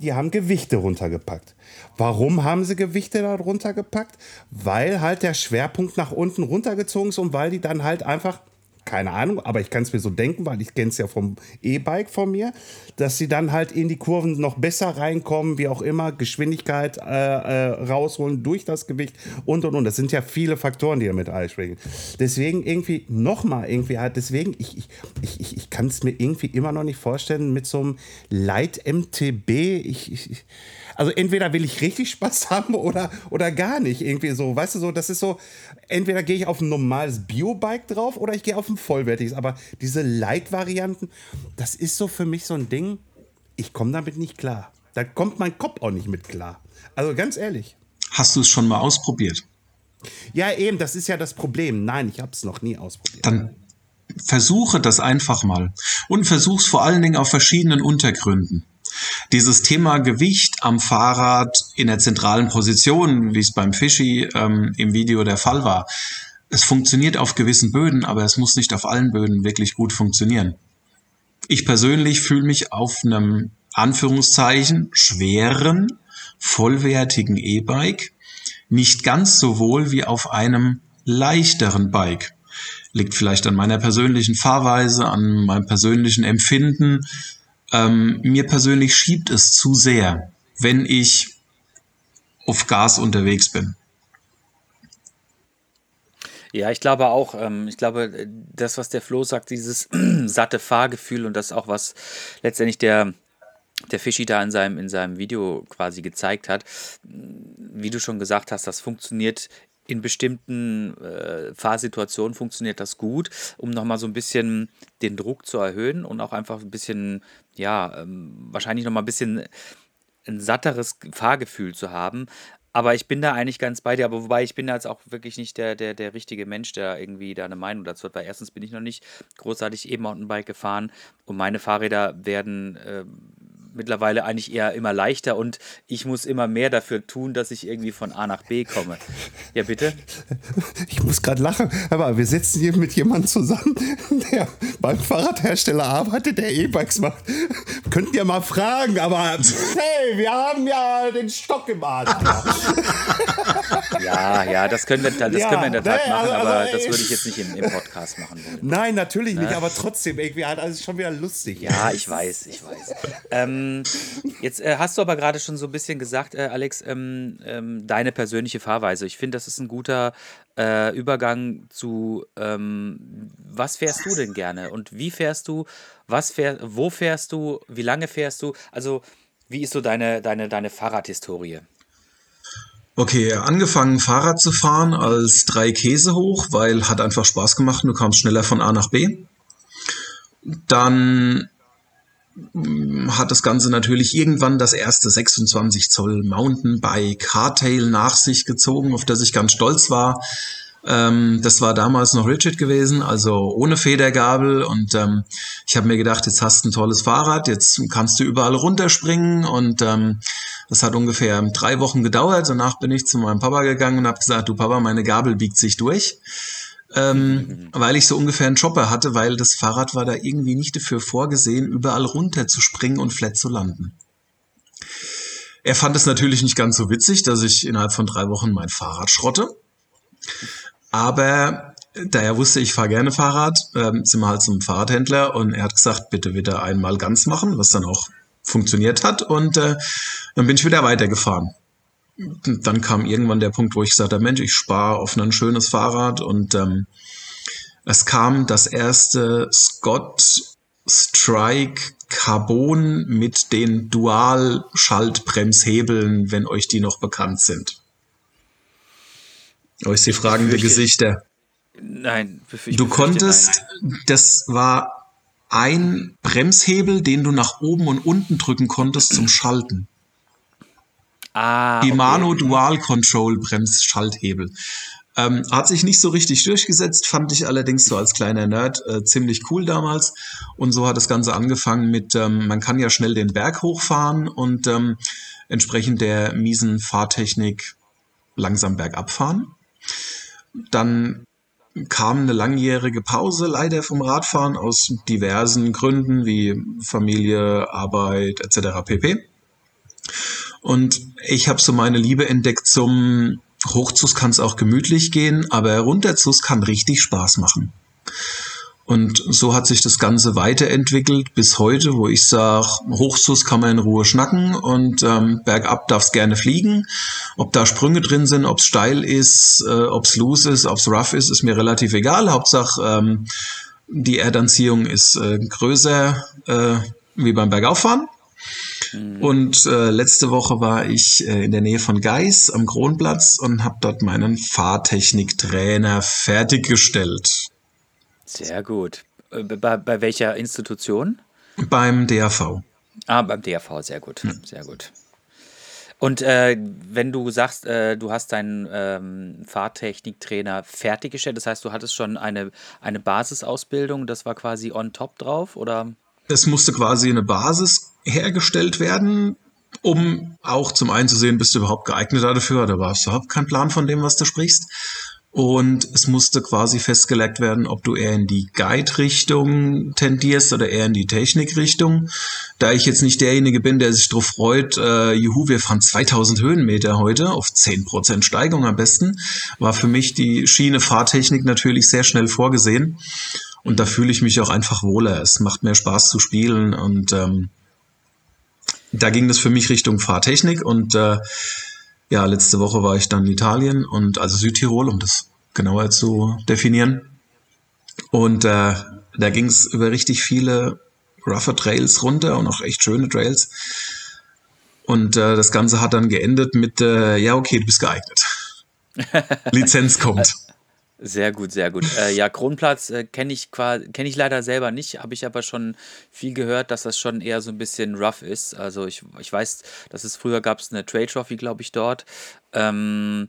[SPEAKER 3] die haben Gewichte runtergepackt. Warum haben sie Gewichte da runtergepackt? Weil halt der Schwerpunkt nach unten runtergezogen ist und weil die dann halt einfach keine Ahnung, aber ich kann es mir so denken, weil ich kenne es ja vom E-Bike von mir, dass sie dann halt in die Kurven noch besser reinkommen, wie auch immer, Geschwindigkeit äh, äh, rausholen durch das Gewicht und und und. Das sind ja viele Faktoren, die damit einspringen. Deswegen irgendwie nochmal irgendwie halt, deswegen, ich, ich, ich, ich kann es mir irgendwie immer noch nicht vorstellen mit so einem Light-MTB. Ich, ich, also entweder will ich richtig Spaß haben oder, oder gar nicht. Irgendwie so, weißt du, so, das ist so, entweder gehe ich auf ein normales Biobike drauf oder ich gehe auf ein vollwertiges. Aber diese Light-Varianten, das ist so für mich so ein Ding, ich komme damit nicht klar. Da kommt mein Kopf auch nicht mit klar. Also ganz ehrlich.
[SPEAKER 5] Hast du es schon mal ausprobiert?
[SPEAKER 3] Ja, eben, das ist ja das Problem. Nein, ich habe es noch nie ausprobiert.
[SPEAKER 5] Dann versuche das einfach mal. Und versuch's vor allen Dingen auf verschiedenen Untergründen. Dieses Thema Gewicht am Fahrrad in der zentralen Position, wie es beim Fischi ähm, im Video der Fall war, es funktioniert auf gewissen Böden, aber es muss nicht auf allen Böden wirklich gut funktionieren. Ich persönlich fühle mich auf einem Anführungszeichen schweren, vollwertigen E-Bike nicht ganz so wohl wie auf einem leichteren Bike. Liegt vielleicht an meiner persönlichen Fahrweise, an meinem persönlichen Empfinden, ähm, mir persönlich schiebt es zu sehr, wenn ich auf Gas unterwegs bin.
[SPEAKER 4] Ja, ich glaube auch, ähm, ich glaube, das, was der Flo sagt, dieses satte Fahrgefühl und das auch, was letztendlich der, der Fischi da in seinem, in seinem Video quasi gezeigt hat, wie du schon gesagt hast, das funktioniert in bestimmten äh, Fahrsituationen funktioniert das gut, um nochmal so ein bisschen den Druck zu erhöhen und auch einfach ein bisschen, ja, ähm, wahrscheinlich nochmal ein bisschen ein satteres Fahrgefühl zu haben. Aber ich bin da eigentlich ganz bei dir, aber wobei ich bin da jetzt auch wirklich nicht der, der, der richtige Mensch, der irgendwie da eine Meinung dazu hat, weil erstens bin ich noch nicht großartig E-Mountainbike gefahren. Und meine Fahrräder werden äh, mittlerweile eigentlich eher immer leichter und ich muss immer mehr dafür tun, dass ich irgendwie von A nach B komme. Ja, bitte?
[SPEAKER 3] Ich muss gerade lachen, aber wir sitzen hier mit jemandem zusammen, der beim Fahrradhersteller arbeitet, der E-Bikes macht. Könnten ja mal fragen, aber hey, wir haben ja den Stock im Arsch.
[SPEAKER 4] Ja, ja, das können wir, das ja, können wir in der Tat nee, machen, also, aber also, das würde ich jetzt nicht im, im Podcast machen wollen.
[SPEAKER 3] Nein, natürlich ne? nicht, aber trotzdem irgendwie halt alles schon wieder lustig.
[SPEAKER 4] Ja, ich weiß, ich weiß. ähm, jetzt äh, hast du aber gerade schon so ein bisschen gesagt, äh, Alex, ähm, ähm, deine persönliche Fahrweise. Ich finde, das ist ein guter äh, Übergang zu, ähm, was fährst du denn gerne und wie fährst du, was fähr, wo fährst du, wie lange fährst du? Also, wie ist so deine, deine, deine Fahrradhistorie?
[SPEAKER 5] Okay, angefangen Fahrrad zu fahren als drei Käse hoch, weil hat einfach Spaß gemacht und du kamst schneller von A nach B. Dann hat das Ganze natürlich irgendwann das erste 26 Zoll Mountainbike Hardtail nach sich gezogen, auf das ich ganz stolz war. Ähm, das war damals noch Richard gewesen, also ohne Federgabel. Und ähm, ich habe mir gedacht, jetzt hast du ein tolles Fahrrad, jetzt kannst du überall runterspringen. Und ähm, das hat ungefähr drei Wochen gedauert. Danach bin ich zu meinem Papa gegangen und habe gesagt, du Papa, meine Gabel biegt sich durch. Ähm, weil ich so ungefähr einen Chopper hatte, weil das Fahrrad war da irgendwie nicht dafür vorgesehen, überall runter zu springen und flat zu landen. Er fand es natürlich nicht ganz so witzig, dass ich innerhalb von drei Wochen mein Fahrrad schrotte. Aber da er wusste, ich fahre gerne Fahrrad, ähm, sind wir halt zum Fahrradhändler und er hat gesagt, bitte wieder einmal ganz machen, was dann auch funktioniert hat. Und äh, dann bin ich wieder weitergefahren. Dann kam irgendwann der Punkt, wo ich gesagt habe, Mensch, ich spare auf ein schönes Fahrrad. Und ähm, es kam das erste Scott Strike Carbon mit den Dual-Schaltbremshebeln, wenn euch die noch bekannt sind. Euch die fragende Gesichter.
[SPEAKER 4] Nein,
[SPEAKER 5] du konntest, nein. das war ein Bremshebel, den du nach oben und unten drücken konntest zum Schalten.
[SPEAKER 4] Ah,
[SPEAKER 5] Shimano okay. Dual Control Bremsschalthebel. Ähm, hat sich nicht so richtig durchgesetzt, fand ich allerdings so als kleiner Nerd äh, ziemlich cool damals. Und so hat das Ganze angefangen mit, ähm, man kann ja schnell den Berg hochfahren und ähm, entsprechend der miesen Fahrtechnik langsam bergab fahren. Dann kam eine langjährige Pause leider vom Radfahren aus diversen Gründen wie Familie, Arbeit etc. pp. Und ich habe so meine Liebe entdeckt zum Hochzus kann es auch gemütlich gehen, aber runterzus kann richtig Spaß machen. Und so hat sich das Ganze weiterentwickelt bis heute, wo ich sage, Hochzus kann man in Ruhe schnacken und ähm, bergab darf es gerne fliegen. Ob da Sprünge drin sind, ob es steil ist, äh, ob es loose ist, ob es rough ist, ist mir relativ egal. Hauptsache ähm, die Erdanziehung ist äh, größer äh, wie beim Bergauffahren. Mhm. Und äh, letzte Woche war ich äh, in der Nähe von Geis am Kronplatz und habe dort meinen Fahrtechniktrainer fertiggestellt.
[SPEAKER 4] Sehr gut. Äh, bei, bei welcher Institution?
[SPEAKER 5] Beim DAV.
[SPEAKER 4] Ah, beim DAV, sehr gut. Hm. Sehr gut. Und äh, wenn du sagst, äh, du hast deinen ähm, Fahrtechniktrainer fertiggestellt, das heißt, du hattest schon eine, eine Basisausbildung, das war quasi on top drauf, oder?
[SPEAKER 5] Es musste quasi eine Basis hergestellt werden, um auch zum einen zu sehen, bist du überhaupt geeignet dafür, oder warst du überhaupt kein Plan von dem, was du sprichst. Und es musste quasi festgelegt werden, ob du eher in die Guide-Richtung tendierst oder eher in die Technik-Richtung. Da ich jetzt nicht derjenige bin, der sich darauf freut, äh, juhu, wir fahren 2000 Höhenmeter heute auf 10% Steigung am besten, war für mich die Schiene Fahrtechnik natürlich sehr schnell vorgesehen. Und da fühle ich mich auch einfach wohler. Es macht mehr Spaß zu spielen und ähm, da ging das für mich Richtung Fahrtechnik und äh, ja, letzte Woche war ich dann in Italien und also Südtirol, um das genauer zu definieren. Und äh, da ging es über richtig viele rougher Trails runter und auch echt schöne Trails. Und äh, das Ganze hat dann geendet mit, äh, ja, okay, du bist geeignet. Lizenz kommt.
[SPEAKER 4] Sehr gut, sehr gut. Äh, ja, Kronplatz äh, kenne ich, kenn ich leider selber nicht, habe ich aber schon viel gehört, dass das schon eher so ein bisschen rough ist. Also ich, ich weiß, dass es früher gab es eine Trade Trophy, glaube ich, dort. Ähm,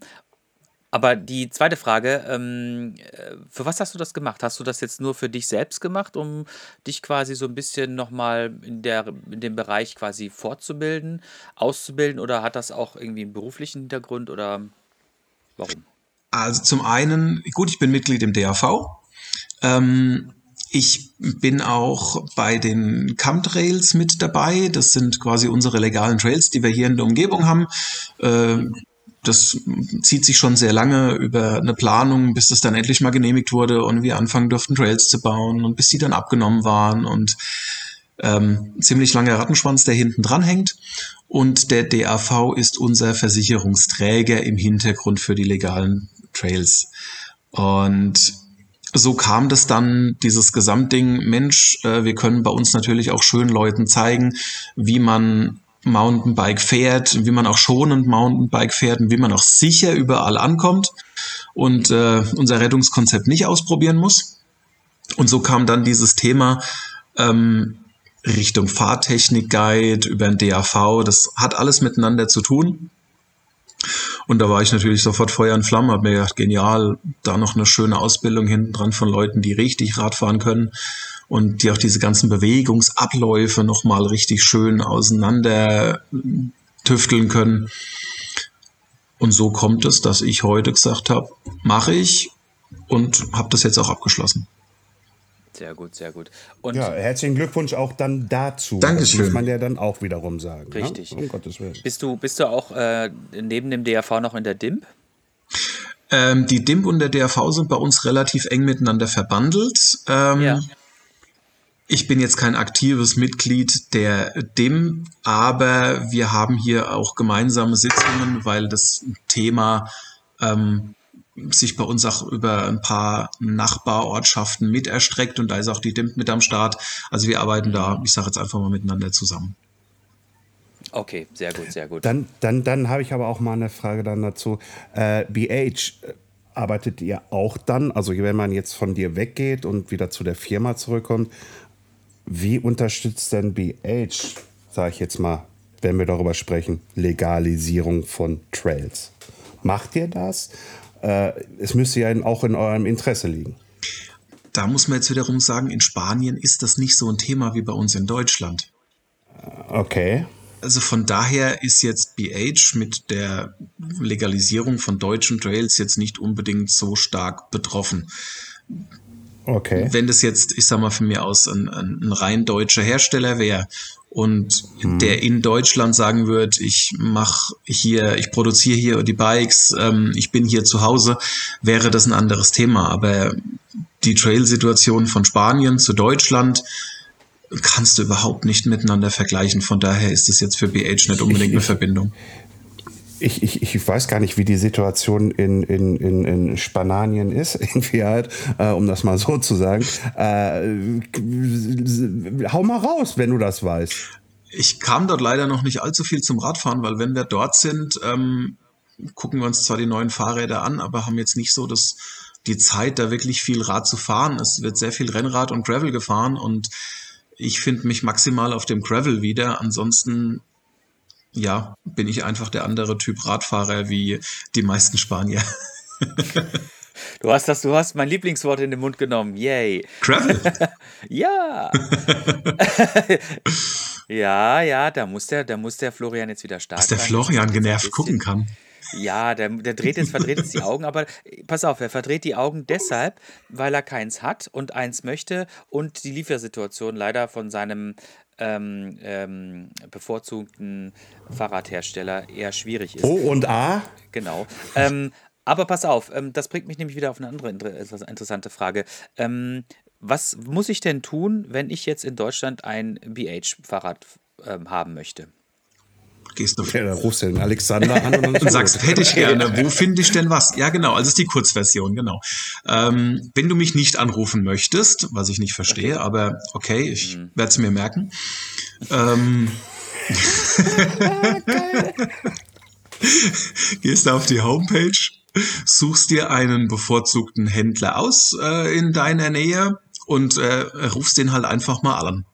[SPEAKER 4] aber die zweite Frage, ähm, äh, für was hast du das gemacht? Hast du das jetzt nur für dich selbst gemacht, um dich quasi so ein bisschen nochmal in, in dem Bereich quasi fortzubilden, auszubilden oder hat das auch irgendwie einen beruflichen Hintergrund oder warum?
[SPEAKER 5] Also zum einen, gut, ich bin Mitglied im DAV. Ähm, ich bin auch bei den Chemtrails mit dabei. Das sind quasi unsere legalen Trails, die wir hier in der Umgebung haben. Äh, das zieht sich schon sehr lange über eine Planung, bis das dann endlich mal genehmigt wurde und wir anfangen durften, Trails zu bauen und bis sie dann abgenommen waren und ähm, ziemlich langer Rattenschwanz, der hinten dran hängt. Und der DAV ist unser Versicherungsträger im Hintergrund für die legalen Trails. Und so kam das dann, dieses Gesamtding, Mensch, äh, wir können bei uns natürlich auch schön Leuten zeigen, wie man Mountainbike fährt, wie man auch schonend Mountainbike fährt und wie man auch sicher überall ankommt und äh, unser Rettungskonzept nicht ausprobieren muss. Und so kam dann dieses Thema ähm, Richtung Fahrtechnik-Guide über den DAV. Das hat alles miteinander zu tun. Und da war ich natürlich sofort Feuer und Flamme, habe mir gedacht, genial, da noch eine schöne Ausbildung hinten dran von Leuten, die richtig Radfahren können und die auch diese ganzen Bewegungsabläufe nochmal richtig schön auseinander tüfteln können. Und so kommt es, dass ich heute gesagt habe, mache ich und habe das jetzt auch abgeschlossen.
[SPEAKER 4] Sehr gut, sehr gut.
[SPEAKER 3] Und ja, herzlichen Glückwunsch auch dann dazu.
[SPEAKER 5] Dankeschön.
[SPEAKER 3] Das muss man ja dann auch wiederum sagen.
[SPEAKER 4] Ne? Richtig.
[SPEAKER 3] Ja? Um Gottes Willen.
[SPEAKER 4] Bist du, bist du auch äh, neben dem DRV noch in der DIMP?
[SPEAKER 5] Ähm, die DIMP und der DRV sind bei uns relativ eng miteinander verbandelt. Ähm, ja. Ich bin jetzt kein aktives Mitglied der DIM, aber wir haben hier auch gemeinsame Sitzungen, weil das Thema ähm, sich bei uns auch über ein paar Nachbarortschaften mit erstreckt und da ist auch die DIMP mit am Start. Also wir arbeiten da, ich sage jetzt einfach mal miteinander zusammen.
[SPEAKER 4] Okay, sehr gut, sehr gut.
[SPEAKER 3] Dann, dann, dann habe ich aber auch mal eine Frage dann dazu. Äh, BH, äh, arbeitet ihr auch dann, also wenn man jetzt von dir weggeht und wieder zu der Firma zurückkommt, wie unterstützt denn BH, sage ich jetzt mal, wenn wir darüber sprechen, Legalisierung von Trails? Macht ihr das? Äh, es müsste ja auch in eurem Interesse liegen.
[SPEAKER 5] Da muss man jetzt wiederum sagen, in Spanien ist das nicht so ein Thema wie bei uns in Deutschland.
[SPEAKER 3] Okay.
[SPEAKER 5] Also von daher ist jetzt BH mit der Legalisierung von deutschen Trails jetzt nicht unbedingt so stark betroffen.
[SPEAKER 3] Okay.
[SPEAKER 5] Wenn das jetzt, ich sag mal von mir aus, ein, ein, ein rein deutscher Hersteller wäre und hm. der in Deutschland sagen würde, ich mache hier, ich produziere hier die Bikes, ähm, ich bin hier zu Hause, wäre das ein anderes Thema. Aber die Trail-Situation von Spanien zu Deutschland kannst du überhaupt nicht miteinander vergleichen. Von daher ist es jetzt für BH nicht unbedingt eine Verbindung.
[SPEAKER 3] Ich, ich, ich weiß gar nicht, wie die Situation in, in, in, in Spanien ist, irgendwie halt, äh, um das mal so zu sagen. Äh, hau mal raus, wenn du das weißt.
[SPEAKER 5] Ich kam dort leider noch nicht allzu viel zum Radfahren, weil wenn wir dort sind, ähm, gucken wir uns zwar die neuen Fahrräder an, aber haben jetzt nicht so das, die Zeit, da wirklich viel Rad zu fahren. Es wird sehr viel Rennrad und Gravel gefahren und ich finde mich maximal auf dem Gravel wieder. Ansonsten, ja, bin ich einfach der andere Typ Radfahrer wie die meisten Spanier.
[SPEAKER 4] Du hast das, du hast mein Lieblingswort in den Mund genommen. Yay.
[SPEAKER 5] Gravel.
[SPEAKER 4] ja. ja, ja, da muss der, da muss der Florian jetzt wieder starten.
[SPEAKER 5] Dass der Florian genervt gucken kann.
[SPEAKER 4] Ja, der, der dreht jetzt, verdreht jetzt die Augen, aber pass auf, er verdreht die Augen deshalb, weil er keins hat und eins möchte und die Liefersituation leider von seinem ähm, ähm, bevorzugten Fahrradhersteller eher schwierig ist.
[SPEAKER 3] O und A?
[SPEAKER 4] Genau. Ähm, aber pass auf, ähm, das bringt mich nämlich wieder auf eine andere interessante Frage. Ähm, was muss ich denn tun, wenn ich jetzt in Deutschland ein BH-Fahrrad ähm, haben möchte?
[SPEAKER 5] Gehst du
[SPEAKER 3] ja, da rufst du den Alexander an und,
[SPEAKER 5] und sagst, hätte ich gerne, wo finde ich denn was? Ja, genau, also ist die Kurzversion, genau. Ähm, wenn du mich nicht anrufen möchtest, was ich nicht verstehe, okay. aber okay, ich mhm. werde es mir merken. Ähm, gehst du auf die Homepage, suchst dir einen bevorzugten Händler aus äh, in deiner Nähe und äh, rufst den halt einfach mal an.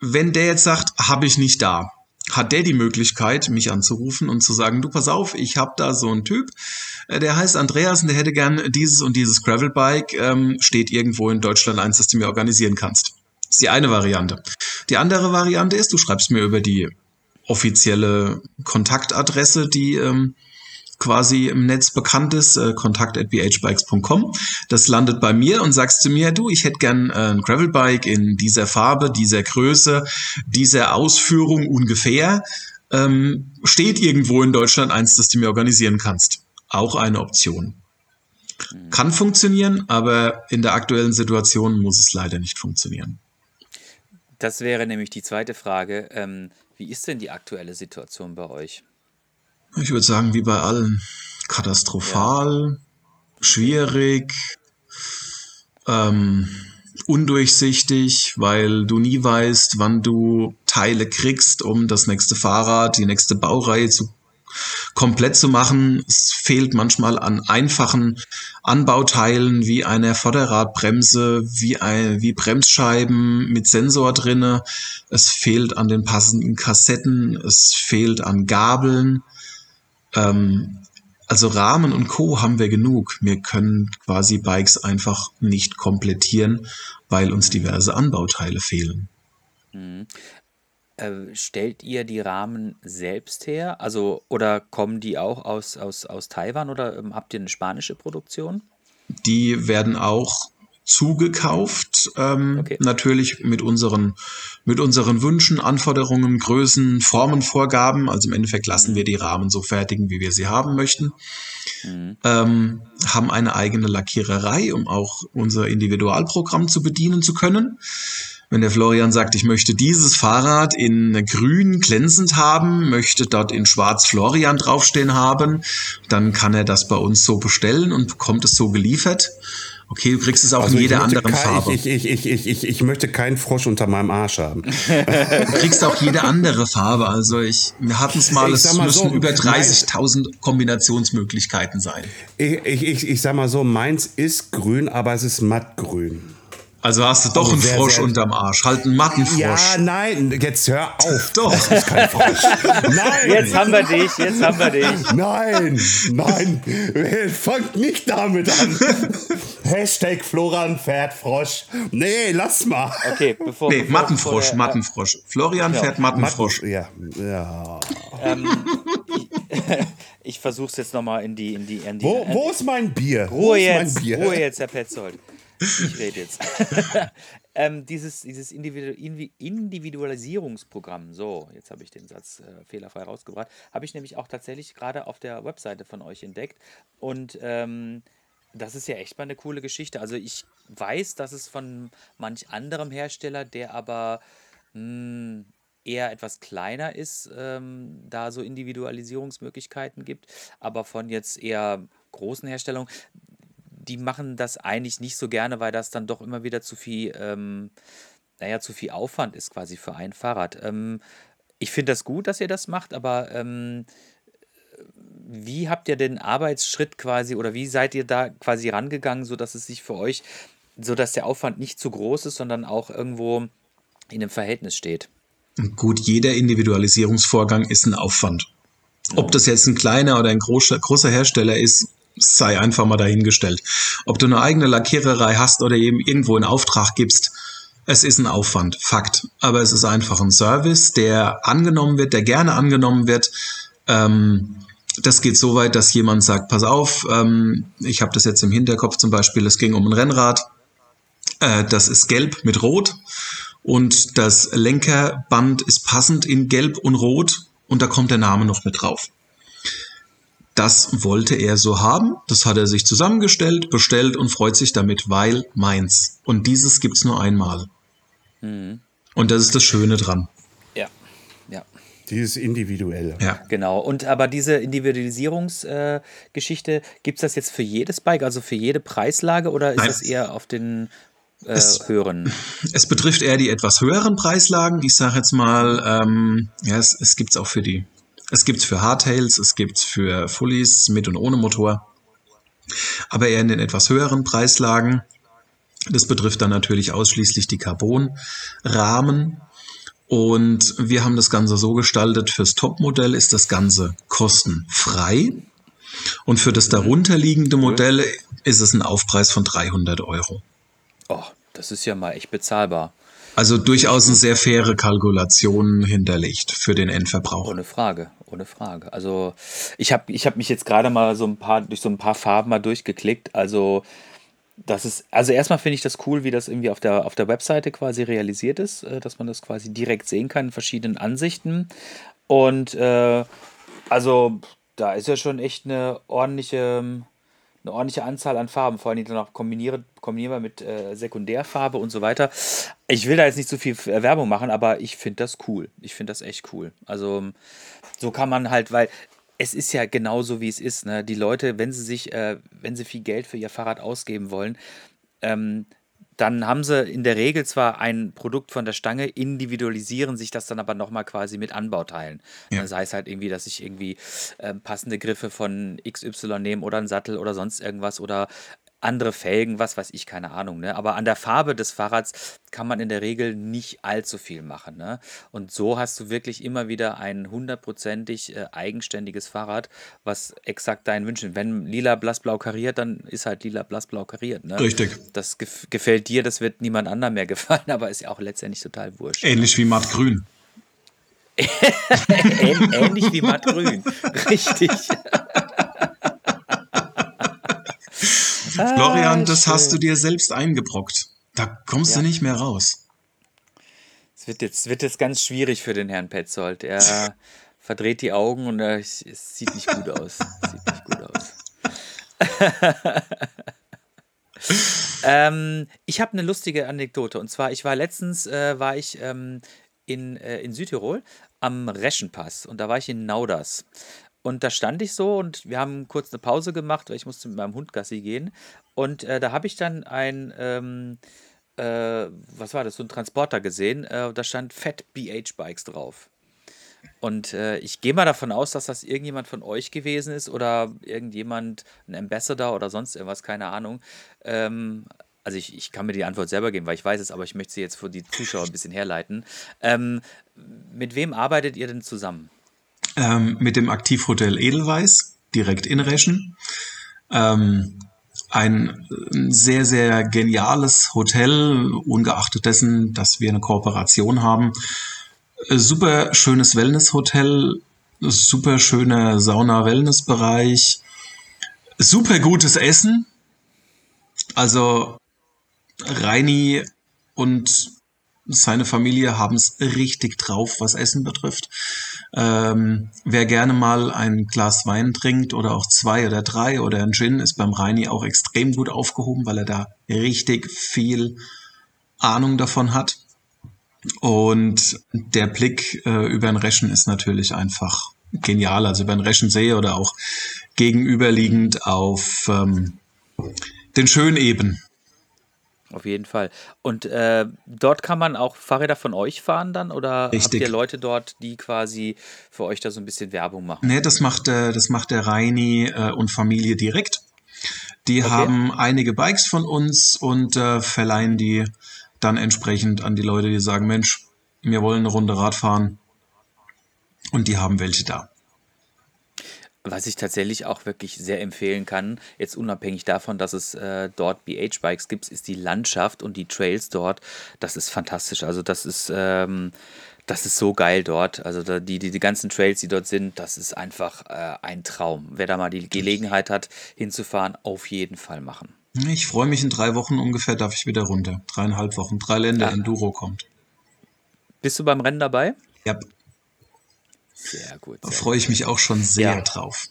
[SPEAKER 5] Wenn der jetzt sagt, habe ich nicht da, hat der die Möglichkeit, mich anzurufen und zu sagen, du pass auf, ich habe da so einen Typ, äh, der heißt Andreas und der hätte gern dieses und dieses Gravelbike, ähm, steht irgendwo in Deutschland eins, das du mir organisieren kannst. Das ist die eine Variante. Die andere Variante ist, du schreibst mir über die offizielle Kontaktadresse, die ähm, quasi im Netz bekannt ist, äh, kontakt.bhbikes.com. Das landet bei mir und sagst zu mir, du, ich hätte gern äh, ein Gravelbike in dieser Farbe, dieser Größe, dieser Ausführung ungefähr. Ähm, steht irgendwo in Deutschland eins, das du mir organisieren kannst. Auch eine Option. Kann funktionieren, aber in der aktuellen Situation muss es leider nicht funktionieren.
[SPEAKER 4] Das wäre nämlich die zweite Frage. Ähm, wie ist denn die aktuelle Situation bei euch?
[SPEAKER 5] Ich würde sagen, wie bei allen. Katastrophal, ja. schwierig, ähm, undurchsichtig, weil du nie weißt, wann du Teile kriegst, um das nächste Fahrrad, die nächste Baureihe zu komplett zu machen. Es fehlt manchmal an einfachen Anbauteilen wie einer Vorderradbremse, wie, ein, wie Bremsscheiben mit Sensor drinne. Es fehlt an den passenden Kassetten, es fehlt an Gabeln. Ähm, also Rahmen und Co. haben wir genug. Wir können quasi Bikes einfach nicht komplettieren, weil uns diverse Anbauteile fehlen.
[SPEAKER 4] Mhm. Äh, stellt ihr die Rahmen selbst her? Also, oder kommen die auch aus, aus, aus Taiwan oder ähm, habt ihr eine spanische Produktion?
[SPEAKER 5] Die werden auch zugekauft, ähm, okay. natürlich mit unseren, mit unseren Wünschen, Anforderungen, Größen, Formenvorgaben. Also im Endeffekt lassen mhm. wir die Rahmen so fertigen, wie wir sie haben möchten. Mhm. Ähm, haben eine eigene Lackiererei, um auch unser Individualprogramm zu bedienen zu können. Wenn der Florian sagt, ich möchte dieses Fahrrad in grün glänzend haben, möchte dort in schwarz Florian draufstehen haben, dann kann er das bei uns so bestellen und bekommt es so geliefert. Okay, du kriegst es auch also in jeder anderen
[SPEAKER 3] kein,
[SPEAKER 5] Farbe.
[SPEAKER 3] Ich, ich, ich, ich, ich, ich möchte keinen Frosch unter meinem Arsch haben.
[SPEAKER 5] du kriegst auch jede andere Farbe. Also ich, wir hatten es mal, es müssen so, über 30.000 Kombinationsmöglichkeiten sein.
[SPEAKER 3] Ich, ich, ich, ich sag mal so, meins ist grün, aber es ist mattgrün.
[SPEAKER 5] Also hast du doch
[SPEAKER 3] Also
[SPEAKER 5] einen
[SPEAKER 3] sehr,
[SPEAKER 5] Frosch
[SPEAKER 3] sehr-
[SPEAKER 5] unterm Arsch. Halt einen Mattenfrosch.
[SPEAKER 3] Ja, nein, jetzt hör auf.
[SPEAKER 5] Doch.
[SPEAKER 3] Das ist kein Frosch. Nein.
[SPEAKER 4] Jetzt haben wir dich, jetzt haben wir dich.
[SPEAKER 3] Nein, nein, fangt nicht damit an. Hashtag Florian fährt Frosch. Nee, lass mal.
[SPEAKER 4] Okay, bevor.
[SPEAKER 5] Nee,
[SPEAKER 4] bevor-
[SPEAKER 5] Mattenfrosch,
[SPEAKER 4] bevor der-
[SPEAKER 5] Mattenfrosch. Florian fährt Mattenfrosch.
[SPEAKER 3] Ja, ja.
[SPEAKER 4] Ich versuch's jetzt nochmal in die, in die, in die
[SPEAKER 3] Wo, wo ist mein Bier?
[SPEAKER 4] Ruhe
[SPEAKER 3] wo ist
[SPEAKER 4] jetzt,
[SPEAKER 3] mein Bier?
[SPEAKER 4] Ruhe jetzt, Herr Petzold. Ich rede jetzt. ähm, dieses dieses Individu Individualisierungsprogramm, so, jetzt habe ich den Satz äh, fehlerfrei rausgebracht, habe ich nämlich auch tatsächlich gerade auf der Webseite von euch entdeckt. Und ähm, das ist ja echt mal eine coole Geschichte. Also ich weiß, dass es von manch anderem Hersteller, der aber mh, eher etwas kleiner ist, ähm, da so Individualisierungsmöglichkeiten gibt, aber von jetzt eher großen Herstellern, die machen das eigentlich nicht so gerne, weil das dann doch immer wieder zu viel, ähm, naja, zu viel Aufwand ist quasi für ein Fahrrad. Ähm, ich finde das gut, dass ihr das macht, aber ähm, wie habt ihr den Arbeitsschritt quasi oder wie seid ihr da quasi rangegangen, sodass es sich für euch, sodass der Aufwand nicht zu groß ist, sondern auch irgendwo in einem Verhältnis steht?
[SPEAKER 5] Gut, jeder Individualisierungsvorgang ist ein Aufwand. Ob das jetzt ein kleiner oder ein großer, großer Hersteller ist, sei einfach mal dahingestellt. Ob du eine eigene Lackiererei hast oder eben irgendwo in Auftrag gibst, es ist ein Aufwand, Fakt. Aber es ist einfach ein Service, der angenommen wird, der gerne angenommen wird. Ähm, das geht so weit, dass jemand sagt, pass auf, ähm, ich habe das jetzt im Hinterkopf zum Beispiel, es ging um ein Rennrad, äh, das ist gelb mit rot und das Lenkerband ist passend in gelb und rot und da kommt der Name noch mit drauf. Das wollte er so haben, das hat er sich zusammengestellt, bestellt und freut sich damit, weil meins. Und dieses gibt's nur einmal. Und das ist das Schöne dran.
[SPEAKER 4] Ja, ja.
[SPEAKER 3] Dieses Individuelle.
[SPEAKER 5] Ja.
[SPEAKER 4] Genau. Und aber diese Individualisierungsgeschichte, äh, gibt es das jetzt für jedes Bike, also für jede Preislage oder ist
[SPEAKER 5] Nein.
[SPEAKER 4] das eher auf den äh,
[SPEAKER 5] Es-
[SPEAKER 4] höheren?
[SPEAKER 5] Es betrifft eher die etwas höheren Preislagen. Ich sage jetzt mal, ähm, ja, es, es gibt's auch für die. Es gibt's für Hardtails, es gibt's für Fullies mit und ohne Motor. Aber eher in den etwas höheren Preislagen. Das betrifft dann natürlich ausschließlich die Carbon-Rahmen. Und wir haben das Ganze so gestaltet, fürs Topmodell ist das Ganze kostenfrei. Und für das darunterliegende Modell ist es ein Aufpreis von 300 Euro.
[SPEAKER 4] Oh, das ist ja mal echt bezahlbar.
[SPEAKER 5] Also durchaus eine sehr faire Kalkulation hinterlegt für den Endverbraucher.
[SPEAKER 4] Ohne Frage, ohne Frage. Also ich habe ich hab mich jetzt gerade mal so ein paar durch so ein paar Farben mal durchgeklickt. Also das ist, also erstmal finde ich das cool, wie das irgendwie auf der, auf der Webseite quasi realisiert ist, äh, dass man das quasi direkt sehen kann in verschiedenen Ansichten. Und äh, also da ist ja schon echt eine ordentliche, eine ordentliche Anzahl an Farben, vor allem dann auch kombiniere, kombinierbar mit äh, Sekundärfarbe und so weiter. Ich will da jetzt nicht so viel äh, Werbung machen, aber ich finde das cool. Ich finde das echt cool. Also so kann man halt, weil es ist ja genauso, wie es ist. Ne? Die Leute, wenn sie sich, äh, wenn sie viel Geld für ihr Fahrrad ausgeben wollen, ähm, dann haben sie in der Regel zwar ein Produkt von der Stange, individualisieren sich das dann aber nochmal quasi mit Anbauteilen.
[SPEAKER 5] Ja.
[SPEAKER 4] Sei es halt irgendwie, dass ich irgendwie ähm, passende Griffe von XY nehme oder einen Sattel oder sonst irgendwas oder andere Felgen, was weiß ich, keine Ahnung. Ne? Aber an der Farbe des Fahrrads kann man in der Regel nicht allzu viel machen. Ne? Und so hast du wirklich immer wieder ein hundertprozentig äh, eigenständiges Fahrrad, was exakt deinen Wünschen. Wenn lila, blassblau kariert, dann ist halt lila, blassblau kariert. Ne?
[SPEAKER 5] Richtig.
[SPEAKER 4] Das gef gefällt dir, das wird niemand anderem mehr gefallen, aber ist ja auch letztendlich total wurscht.
[SPEAKER 5] Ähnlich wie mattgrün.
[SPEAKER 4] Ähn ähnlich wie mattgrün. Richtig.
[SPEAKER 5] Florian, das
[SPEAKER 4] schön.
[SPEAKER 5] hast du dir selbst eingebrockt. Da kommst du
[SPEAKER 4] Ja.
[SPEAKER 5] nicht mehr raus.
[SPEAKER 4] Es wird jetzt, wird jetzt ganz schwierig für den Herrn Petzold. Er verdreht die Augen und er, es sieht nicht gut aus. Sieht nicht gut aus. ähm, ich habe eine lustige Anekdote. Und zwar, ich war letztens, äh, war ich ähm, in, äh, in Südtirol am Reschenpass. Und da war ich in Nauders. Und da stand ich so und wir haben kurz eine Pause gemacht, weil ich musste mit meinem Hund Gassi gehen. Und äh, da habe ich dann ein, ähm, äh, was war das, so ein Transporter gesehen. Äh, da stand Fat BH Bikes drauf. Und äh, ich gehe mal davon aus, dass das irgendjemand von euch gewesen ist oder irgendjemand, ein Ambassador oder sonst irgendwas, keine Ahnung. Ähm, also ich, ich kann mir die Antwort selber geben, weil ich weiß es, aber ich möchte sie jetzt für die Zuschauer ein bisschen herleiten. Ähm, mit wem arbeitet ihr denn zusammen?
[SPEAKER 5] Ähm, mit dem Aktivhotel Edelweiß, direkt in Reschen. Ähm, ein sehr, sehr geniales Hotel, ungeachtet dessen, dass wir eine Kooperation haben. Super schönes Wellness-Hotel, super schöner Sauna-Wellness-Bereich, super gutes Essen. Also Reini und seine Familie haben es richtig drauf, was Essen betrifft. Ähm, wer gerne mal ein Glas Wein trinkt oder auch zwei oder drei oder ein Gin, ist beim Reini auch extrem gut aufgehoben, weil er da richtig viel Ahnung davon hat. Und der Blick äh, über den Reschen ist natürlich einfach genial. Also über den Reschensee oder auch gegenüberliegend auf ähm, den Schöneben.
[SPEAKER 4] Auf jeden Fall. Und äh, dort kann man auch Fahrräder von euch fahren dann oder
[SPEAKER 5] Richtig.
[SPEAKER 4] habt ihr Leute dort, die quasi für euch da so ein bisschen Werbung machen?
[SPEAKER 5] Nee, das macht, äh, das macht der Reini äh, und Familie direkt. Die
[SPEAKER 4] Okay.
[SPEAKER 5] haben einige Bikes von uns und äh, verleihen die dann entsprechend an die Leute, die sagen, Mensch, wir wollen eine Runde Rad fahren. Und die haben welche da.
[SPEAKER 4] Was ich tatsächlich auch wirklich sehr empfehlen kann, jetzt unabhängig davon, dass es äh, dort BH-Bikes gibt, ist die Landschaft und die Trails dort. Das ist fantastisch. Also das ist, ähm, das ist so geil dort. Also da, die, die, die ganzen Trails, die dort sind, das ist einfach äh, ein Traum. Wer da mal die Gelegenheit hat, hinzufahren, auf jeden Fall machen.
[SPEAKER 5] Ich freue mich, in drei Wochen ungefähr darf ich wieder runter. Dreieinhalb Wochen. Drei Länder
[SPEAKER 4] Ja.
[SPEAKER 5] Enduro kommt.
[SPEAKER 4] Bist du beim Rennen dabei?
[SPEAKER 5] Ja,
[SPEAKER 4] Sehr gut.
[SPEAKER 5] da
[SPEAKER 4] Sehr
[SPEAKER 5] freue ich mich auch schon sehr
[SPEAKER 4] Ja.
[SPEAKER 5] drauf.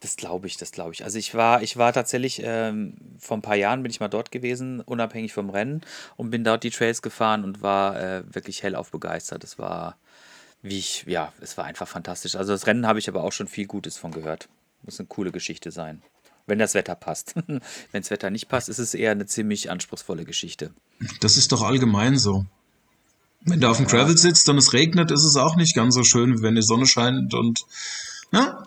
[SPEAKER 4] Das glaube ich, das glaube ich. Also ich war, ich war tatsächlich ähm, vor ein paar Jahren bin ich mal dort gewesen, unabhängig vom Rennen und bin dort die Trails gefahren und war äh, wirklich hellauf begeistert. Es war, wie ich, ja, es war einfach fantastisch. Also das Rennen habe ich aber auch schon viel Gutes von gehört. Muss eine coole Geschichte sein. Wenn das Wetter passt. Wenn das Wetter nicht passt, ist es eher eine ziemlich anspruchsvolle Geschichte.
[SPEAKER 5] Das ist doch allgemein so. Wenn du auf dem Gravel sitzt und es regnet, ist es auch nicht ganz so schön, wie wenn die Sonne scheint und ne?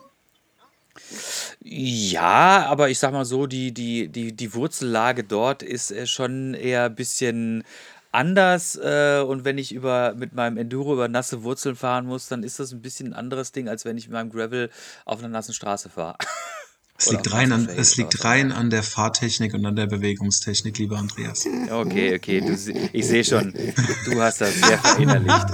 [SPEAKER 4] Ja, aber ich sag mal so, die, die, die, die Wurzellage dort ist äh, schon eher ein bisschen anders. Äh, und wenn ich über, mit meinem Enduro über nasse Wurzeln fahren muss, dann ist das ein bisschen ein anderes Ding, als wenn ich mit meinem Gravel auf einer nassen Straße fahre.
[SPEAKER 5] Es liegt, rein an, es liegt rein an der Fahrtechnik und an der Bewegungstechnik, lieber Andreas.
[SPEAKER 4] Okay, okay, du, ich sehe schon, du hast das sehr verinnerlicht.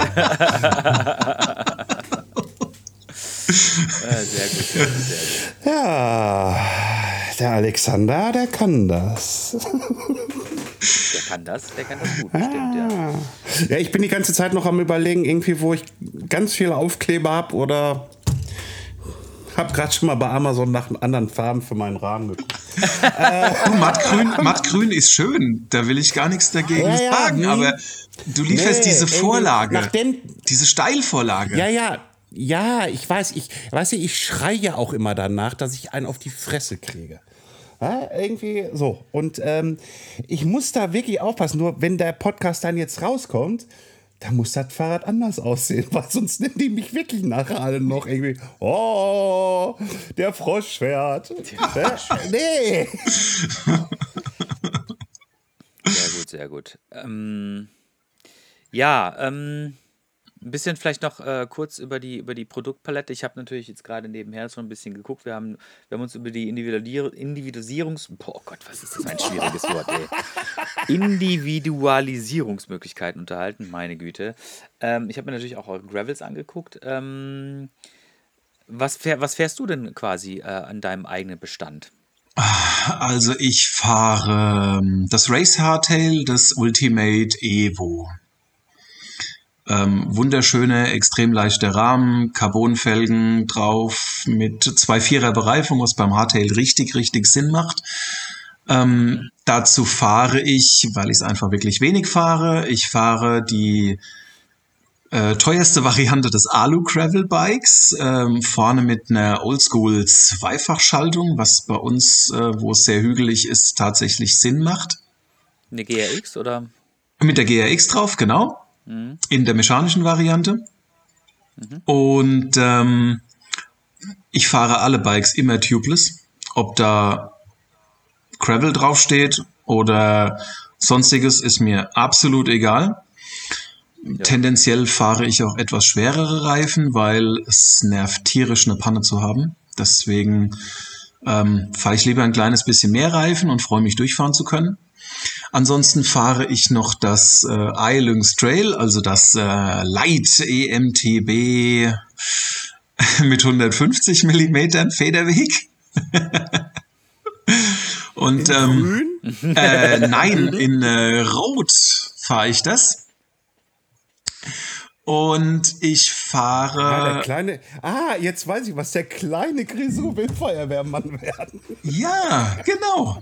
[SPEAKER 4] Äh, sehr gut, sehr gut, sehr gut.
[SPEAKER 3] Ja, der Alexander, der kann das.
[SPEAKER 4] Der kann das, der kann das gut, bestimmt, ja.
[SPEAKER 3] Ja, ich bin die ganze Zeit noch am überlegen, irgendwie, wo ich ganz viele Aufkleber habe oder habe gerade schon mal bei Amazon nach anderen Farben für meinen Rahmen geguckt.
[SPEAKER 5] Du, mattgrün, mattgrün ist schön, da will ich gar nichts dagegen
[SPEAKER 3] Ja, ja,
[SPEAKER 5] sagen,
[SPEAKER 3] nee.
[SPEAKER 5] aber du lieferst
[SPEAKER 3] Nee,
[SPEAKER 5] diese Vorlage,
[SPEAKER 3] nach dem-
[SPEAKER 5] diese Steilvorlage.
[SPEAKER 3] Ja, ja, ja, ich weiß, ich weiß, ich schreie ja auch immer danach, dass ich einen auf die Fresse kriege. Ja, irgendwie so. Und ähm, ich muss da wirklich aufpassen. Nur wenn der Podcast dann jetzt rauskommt, dann muss das Fahrrad anders aussehen, weil sonst nehmen die mich wirklich nachher alle noch irgendwie. Oh, der Frosch fährt. Äh, nee.
[SPEAKER 4] Sehr gut, sehr gut. Ähm, ja, ähm, ein bisschen vielleicht noch äh, kurz über die, über die Produktpalette. Ich habe natürlich jetzt gerade nebenher schon ein bisschen geguckt. Wir haben, wir haben uns über die Individualier Individualisierungs... Boah Gott, was ist das für ein schwieriges Wort, ey. Individualisierungsmöglichkeiten unterhalten, meine Güte. Ähm, ich habe mir natürlich auch eure Gravels angeguckt. Ähm, was, fähr, was fährst du denn quasi äh, an deinem eigenen Bestand?
[SPEAKER 5] Also ich fahre ähm, das Race Hardtail, das Ultimate Evo. Ähm, wunderschöne, extrem leichte Rahmen, Carbonfelgen drauf mit zwei Vierer Bereifung, was beim Hardtail richtig, richtig Sinn macht. Ähm, dazu fahre ich, weil ich es einfach wirklich wenig fahre, ich fahre die äh, teuerste Variante des Alu Gravel Bikes, ähm, vorne mit einer Oldschool Zweifachschaltung, was bei uns, äh, wo es sehr hügelig ist, tatsächlich Sinn macht.
[SPEAKER 4] Eine GRX oder?
[SPEAKER 5] Mit der GRX drauf, genau. In der mechanischen Variante. Und ähm, ich fahre alle Bikes immer tubeless. Ob da Gravel draufsteht oder sonstiges ist mir absolut egal. Tendenziell fahre ich auch etwas schwerere Reifen, weil es nervt tierisch eine Panne zu haben. Deswegen ähm, fahre ich lieber ein kleines bisschen mehr Reifen und freue mich durchfahren zu können. Ansonsten fahre ich noch das äh, Eilungs Trail, also das äh, Light EMTB mit 150 Millimetern Federweg. und ähm, äh, nein, in äh, Rot fahre ich das. Und ich fahre.
[SPEAKER 3] Ja, der kleine. Ah, jetzt weiß ich was. Der kleine Grisou will Feuerwehrmann werden.
[SPEAKER 5] Ja, genau.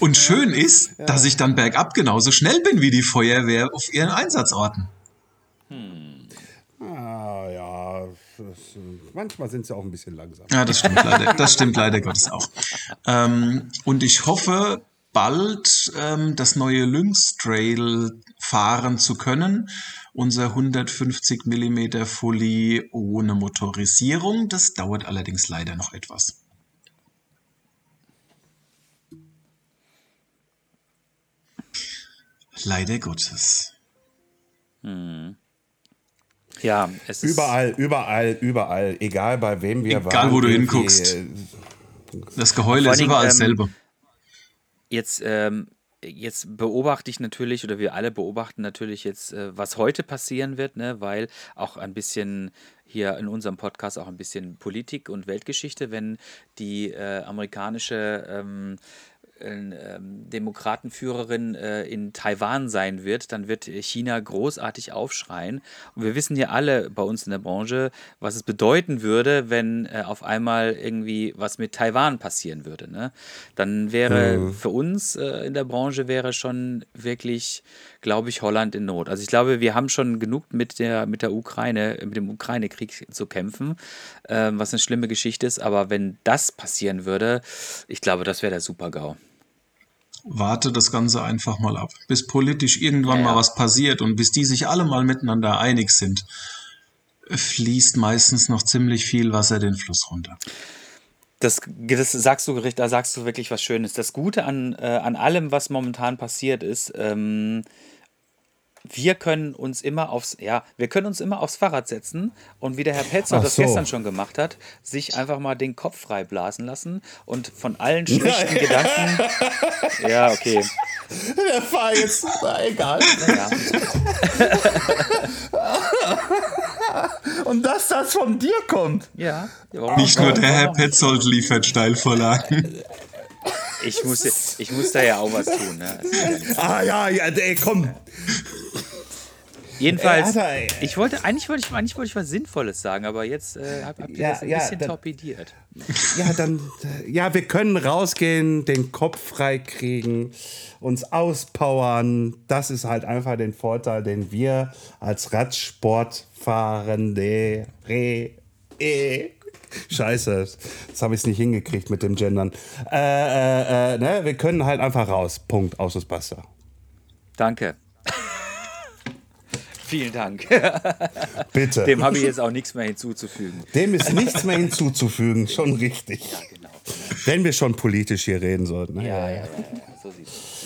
[SPEAKER 5] Und schön ist, ja. dass ich dann bergab genauso schnell bin wie die Feuerwehr auf ihren Einsatzorten.
[SPEAKER 3] Hm. Ah, ja. manchmal sind sie auch ein bisschen langsam.
[SPEAKER 5] Ja, das stimmt leider. Das stimmt leider Gottes auch. Ähm, und ich hoffe, bald ähm, das neue Lynx Trail fahren zu können unser 150 mm Fully ohne Motorisierung. Das dauert allerdings leider noch etwas. Leider Gottes.
[SPEAKER 4] Hm. Ja, es
[SPEAKER 3] ist. Überall, überall, überall, egal bei wem wir
[SPEAKER 5] egal, waren. Egal, wo du hinguckst. Das Geheule ist überall ähm, dasselbe.
[SPEAKER 4] Jetzt ähm, jetzt beobachte ich natürlich oder wir alle beobachten natürlich jetzt, äh, was heute passieren wird, ne, weil auch ein bisschen hier in unserem Podcast auch ein bisschen Politik und Weltgeschichte, wenn die äh, amerikanische ähm, Demokratenführerin äh, in Taiwan sein wird, dann wird China großartig aufschreien. Und wir wissen ja alle bei uns in der Branche, was es bedeuten würde, wenn äh, auf einmal irgendwie was mit Taiwan passieren würde. Ne? Dann wäre mhm. für uns äh, in der Branche wäre schon wirklich, glaube ich, Holland in Not. Also ich glaube, wir haben schon genug mit der, mit der Ukraine, mit dem Ukraine-Krieg zu kämpfen, ähm, was eine schlimme Geschichte ist. Aber wenn das passieren würde, ich glaube, das wäre der Super-GAU
[SPEAKER 5] warte das Ganze einfach mal ab, bis politisch irgendwann ja, mal was passiert und bis die sich alle mal miteinander einig sind, fließt meistens noch ziemlich viel Wasser den Fluss runter.
[SPEAKER 4] Das, das sagst du, da sagst du wirklich was Schönes. Das Gute an, äh, an allem, was momentan passiert ist, ähm, wir können uns immer aufs, ja, wir können uns immer aufs Fahrrad setzen und wie der Herr Petzold das so. gestern schon gemacht hat, sich einfach mal den Kopf frei blasen lassen und von allen schlechten ja. Gedanken. Ja, okay.
[SPEAKER 3] Der war jetzt, na, egal. Ja. und dass das von dir kommt.
[SPEAKER 4] Ja.
[SPEAKER 5] Nicht nur der Herr Petzold liefert Steilvorlagen.
[SPEAKER 4] Ich muss, ich muss da ja auch was tun. Ne?
[SPEAKER 3] Ah ja, ja, ey, komm.
[SPEAKER 4] Jedenfalls, ey, Alter, ich wollte, eigentlich wollte ich, eigentlich wollte ich was Sinnvolles sagen, aber jetzt äh, habt ihr ja, das ein ja, bisschen dann, torpediert.
[SPEAKER 3] Ja, dann, ja, wir können rausgehen, den Kopf freikriegen, uns auspowern. Das ist halt einfach den Vorteil, den wir als Radsportfahrende, re, e, Scheiße, das habe ich nicht hingekriegt mit dem Gendern. Äh, äh, äh, ne? Wir können halt einfach raus. Punkt. Aus das Basta.
[SPEAKER 4] Danke. Vielen Dank.
[SPEAKER 3] Bitte.
[SPEAKER 4] Dem habe ich jetzt auch nichts mehr hinzuzufügen.
[SPEAKER 3] Dem ist nichts mehr hinzuzufügen, schon richtig. Ja, genau. Wenn wir schon politisch hier reden sollten.
[SPEAKER 4] Ne? Ja, ja, ja, ja, so sieht
[SPEAKER 3] es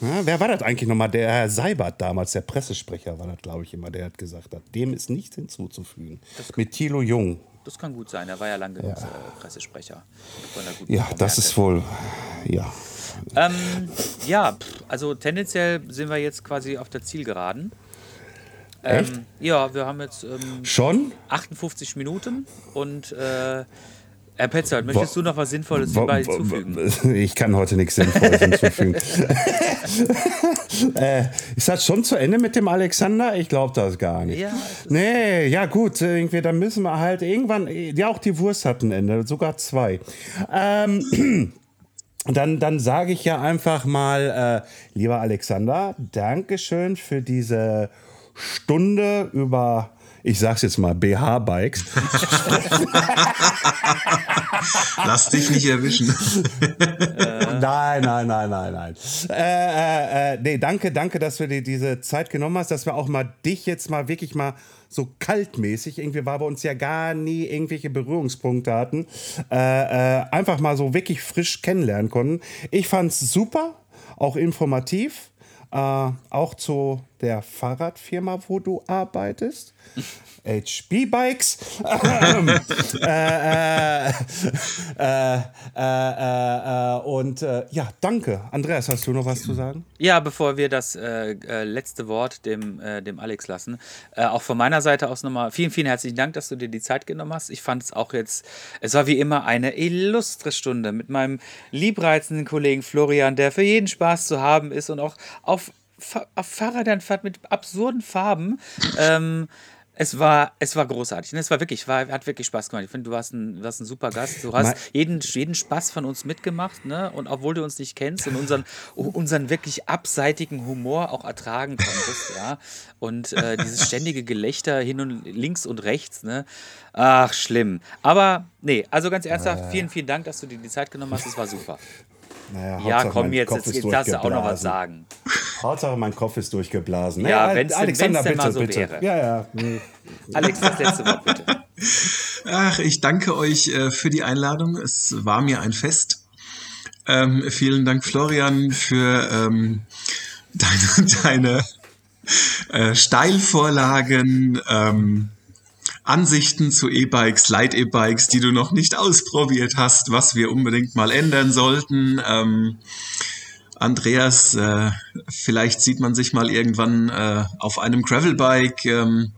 [SPEAKER 3] ja, wer war das eigentlich nochmal? Der Herr Seibert damals, der Pressesprecher, war das, glaube ich, immer, der hat gesagt hat, dem ist nichts hinzuzufügen. Mit Thilo Jung.
[SPEAKER 4] Das kann gut sein. Er war ja lange genug ja. Äh, Pressesprecher.
[SPEAKER 3] ja, das ist wohl, ja.
[SPEAKER 4] Ähm, ja, also tendenziell sind wir jetzt quasi auf der Zielgeraden. Ähm, ja, wir haben jetzt ähm,
[SPEAKER 3] schon
[SPEAKER 4] 58 Minuten und äh, Herr Petzold, möchtest du noch was Sinnvolles hinzufügen?
[SPEAKER 3] Ich kann heute nichts Sinnvolles hinzufügen. äh, ist das schon zu Ende mit dem Alexander? Ich glaube das gar nicht. Ja, nee, ja gut, irgendwie, dann müssen wir halt irgendwann, ja auch die Wurst hat ein Ende, sogar zwei. Ähm, dann, dann sage ich ja einfach mal, äh, lieber Alexander, Dankeschön für diese Stunde über ich sag's jetzt mal, BH-Bikes.
[SPEAKER 5] Lass dich nicht erwischen.
[SPEAKER 3] nein, nein, nein, nein, nein. Äh, äh, äh, nee, danke, danke, dass du dir diese Zeit genommen hast, dass wir auch mal dich jetzt mal wirklich mal so kaltmäßig, irgendwie war bei uns ja gar nie irgendwelche Berührungspunkte hatten, äh, äh, einfach mal so wirklich frisch kennenlernen konnten. Ich fand's super. auch informativ, äh, auch zu der Fahrradfirma, wo du arbeitest. HB Bikes. Äh, äh, äh, und ja, danke. Andreas, hast du noch was zu sagen?
[SPEAKER 4] Ja, bevor wir das letzte Wort dem, dem Alex lassen, auch von meiner Seite aus nochmal vielen, vielen herzlichen Dank, dass du dir die Zeit genommen hast. Ich fand es auch jetzt, es war wie immer eine illustre Stunde mit meinem liebreizenden Kollegen Florian, der für jeden Spaß zu haben ist und auch auf, auf Fahrrädern fährt mit absurden Farben. Ähm, es war, es war großartig. ne? Es war wirklich, war, hat wirklich Spaß gemacht. Ich finde, du warst ein, warst ein super Gast. Du hast jeden, jeden Spaß von uns mitgemacht, ne? Und obwohl du uns nicht kennst und unseren, unseren wirklich abseitigen Humor auch ertragen konntest, ja. Und äh, dieses ständige Gelächter hin und links und rechts, ne? Ach, schlimm. Aber nee, also ganz ernsthaft, vielen, vielen Dank, dass du dir die Zeit genommen hast. Es war super.
[SPEAKER 3] Naja,
[SPEAKER 4] Ja, komm
[SPEAKER 3] mein
[SPEAKER 4] jetzt,
[SPEAKER 3] Kopf
[SPEAKER 4] jetzt, jetzt darfst du auch noch was sagen.
[SPEAKER 3] Hauptsache, mein Kopf ist durchgeblasen.
[SPEAKER 4] Ja,
[SPEAKER 3] Al-
[SPEAKER 4] wenn's
[SPEAKER 3] Alexander,
[SPEAKER 4] wenn's denn
[SPEAKER 3] bitte,
[SPEAKER 4] mal so
[SPEAKER 3] bitte.
[SPEAKER 4] wäre.
[SPEAKER 3] Ja, ja. nee.
[SPEAKER 4] Alex, das letzte Wort bitte.
[SPEAKER 5] Ach, ich danke euch äh, für die Einladung. Es war mir ein Fest. Ähm, vielen Dank, Florian, für ähm, deine, deine äh, Steilvorlagen, ähm, Ansichten zu E-Bikes, Leit-E-Bikes, die du noch nicht ausprobiert hast, was wir unbedingt mal ändern sollten. Ähm, Andreas, äh, vielleicht sieht man sich mal irgendwann äh, auf einem Gravelbike. Ähm,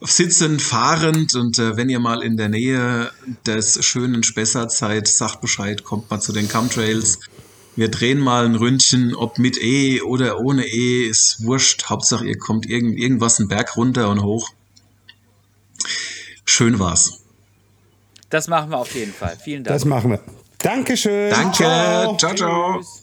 [SPEAKER 5] sitzend, fahrend und äh, wenn ihr mal in der Nähe des schönen Spessart seid, sagt Bescheid, kommt mal zu den Chemtrails. Wir drehen mal ein Ründchen, ob mit E oder ohne E, ist wurscht. Hauptsache ihr kommt irgend, irgendwas einen Berg runter und hoch. Schön war's.
[SPEAKER 4] Das machen wir auf jeden Fall. Vielen Dank.
[SPEAKER 3] Das machen wir. Dankeschön.
[SPEAKER 5] Danke.
[SPEAKER 3] Ciao.
[SPEAKER 5] ciao. ciao.
[SPEAKER 4] Tschüss.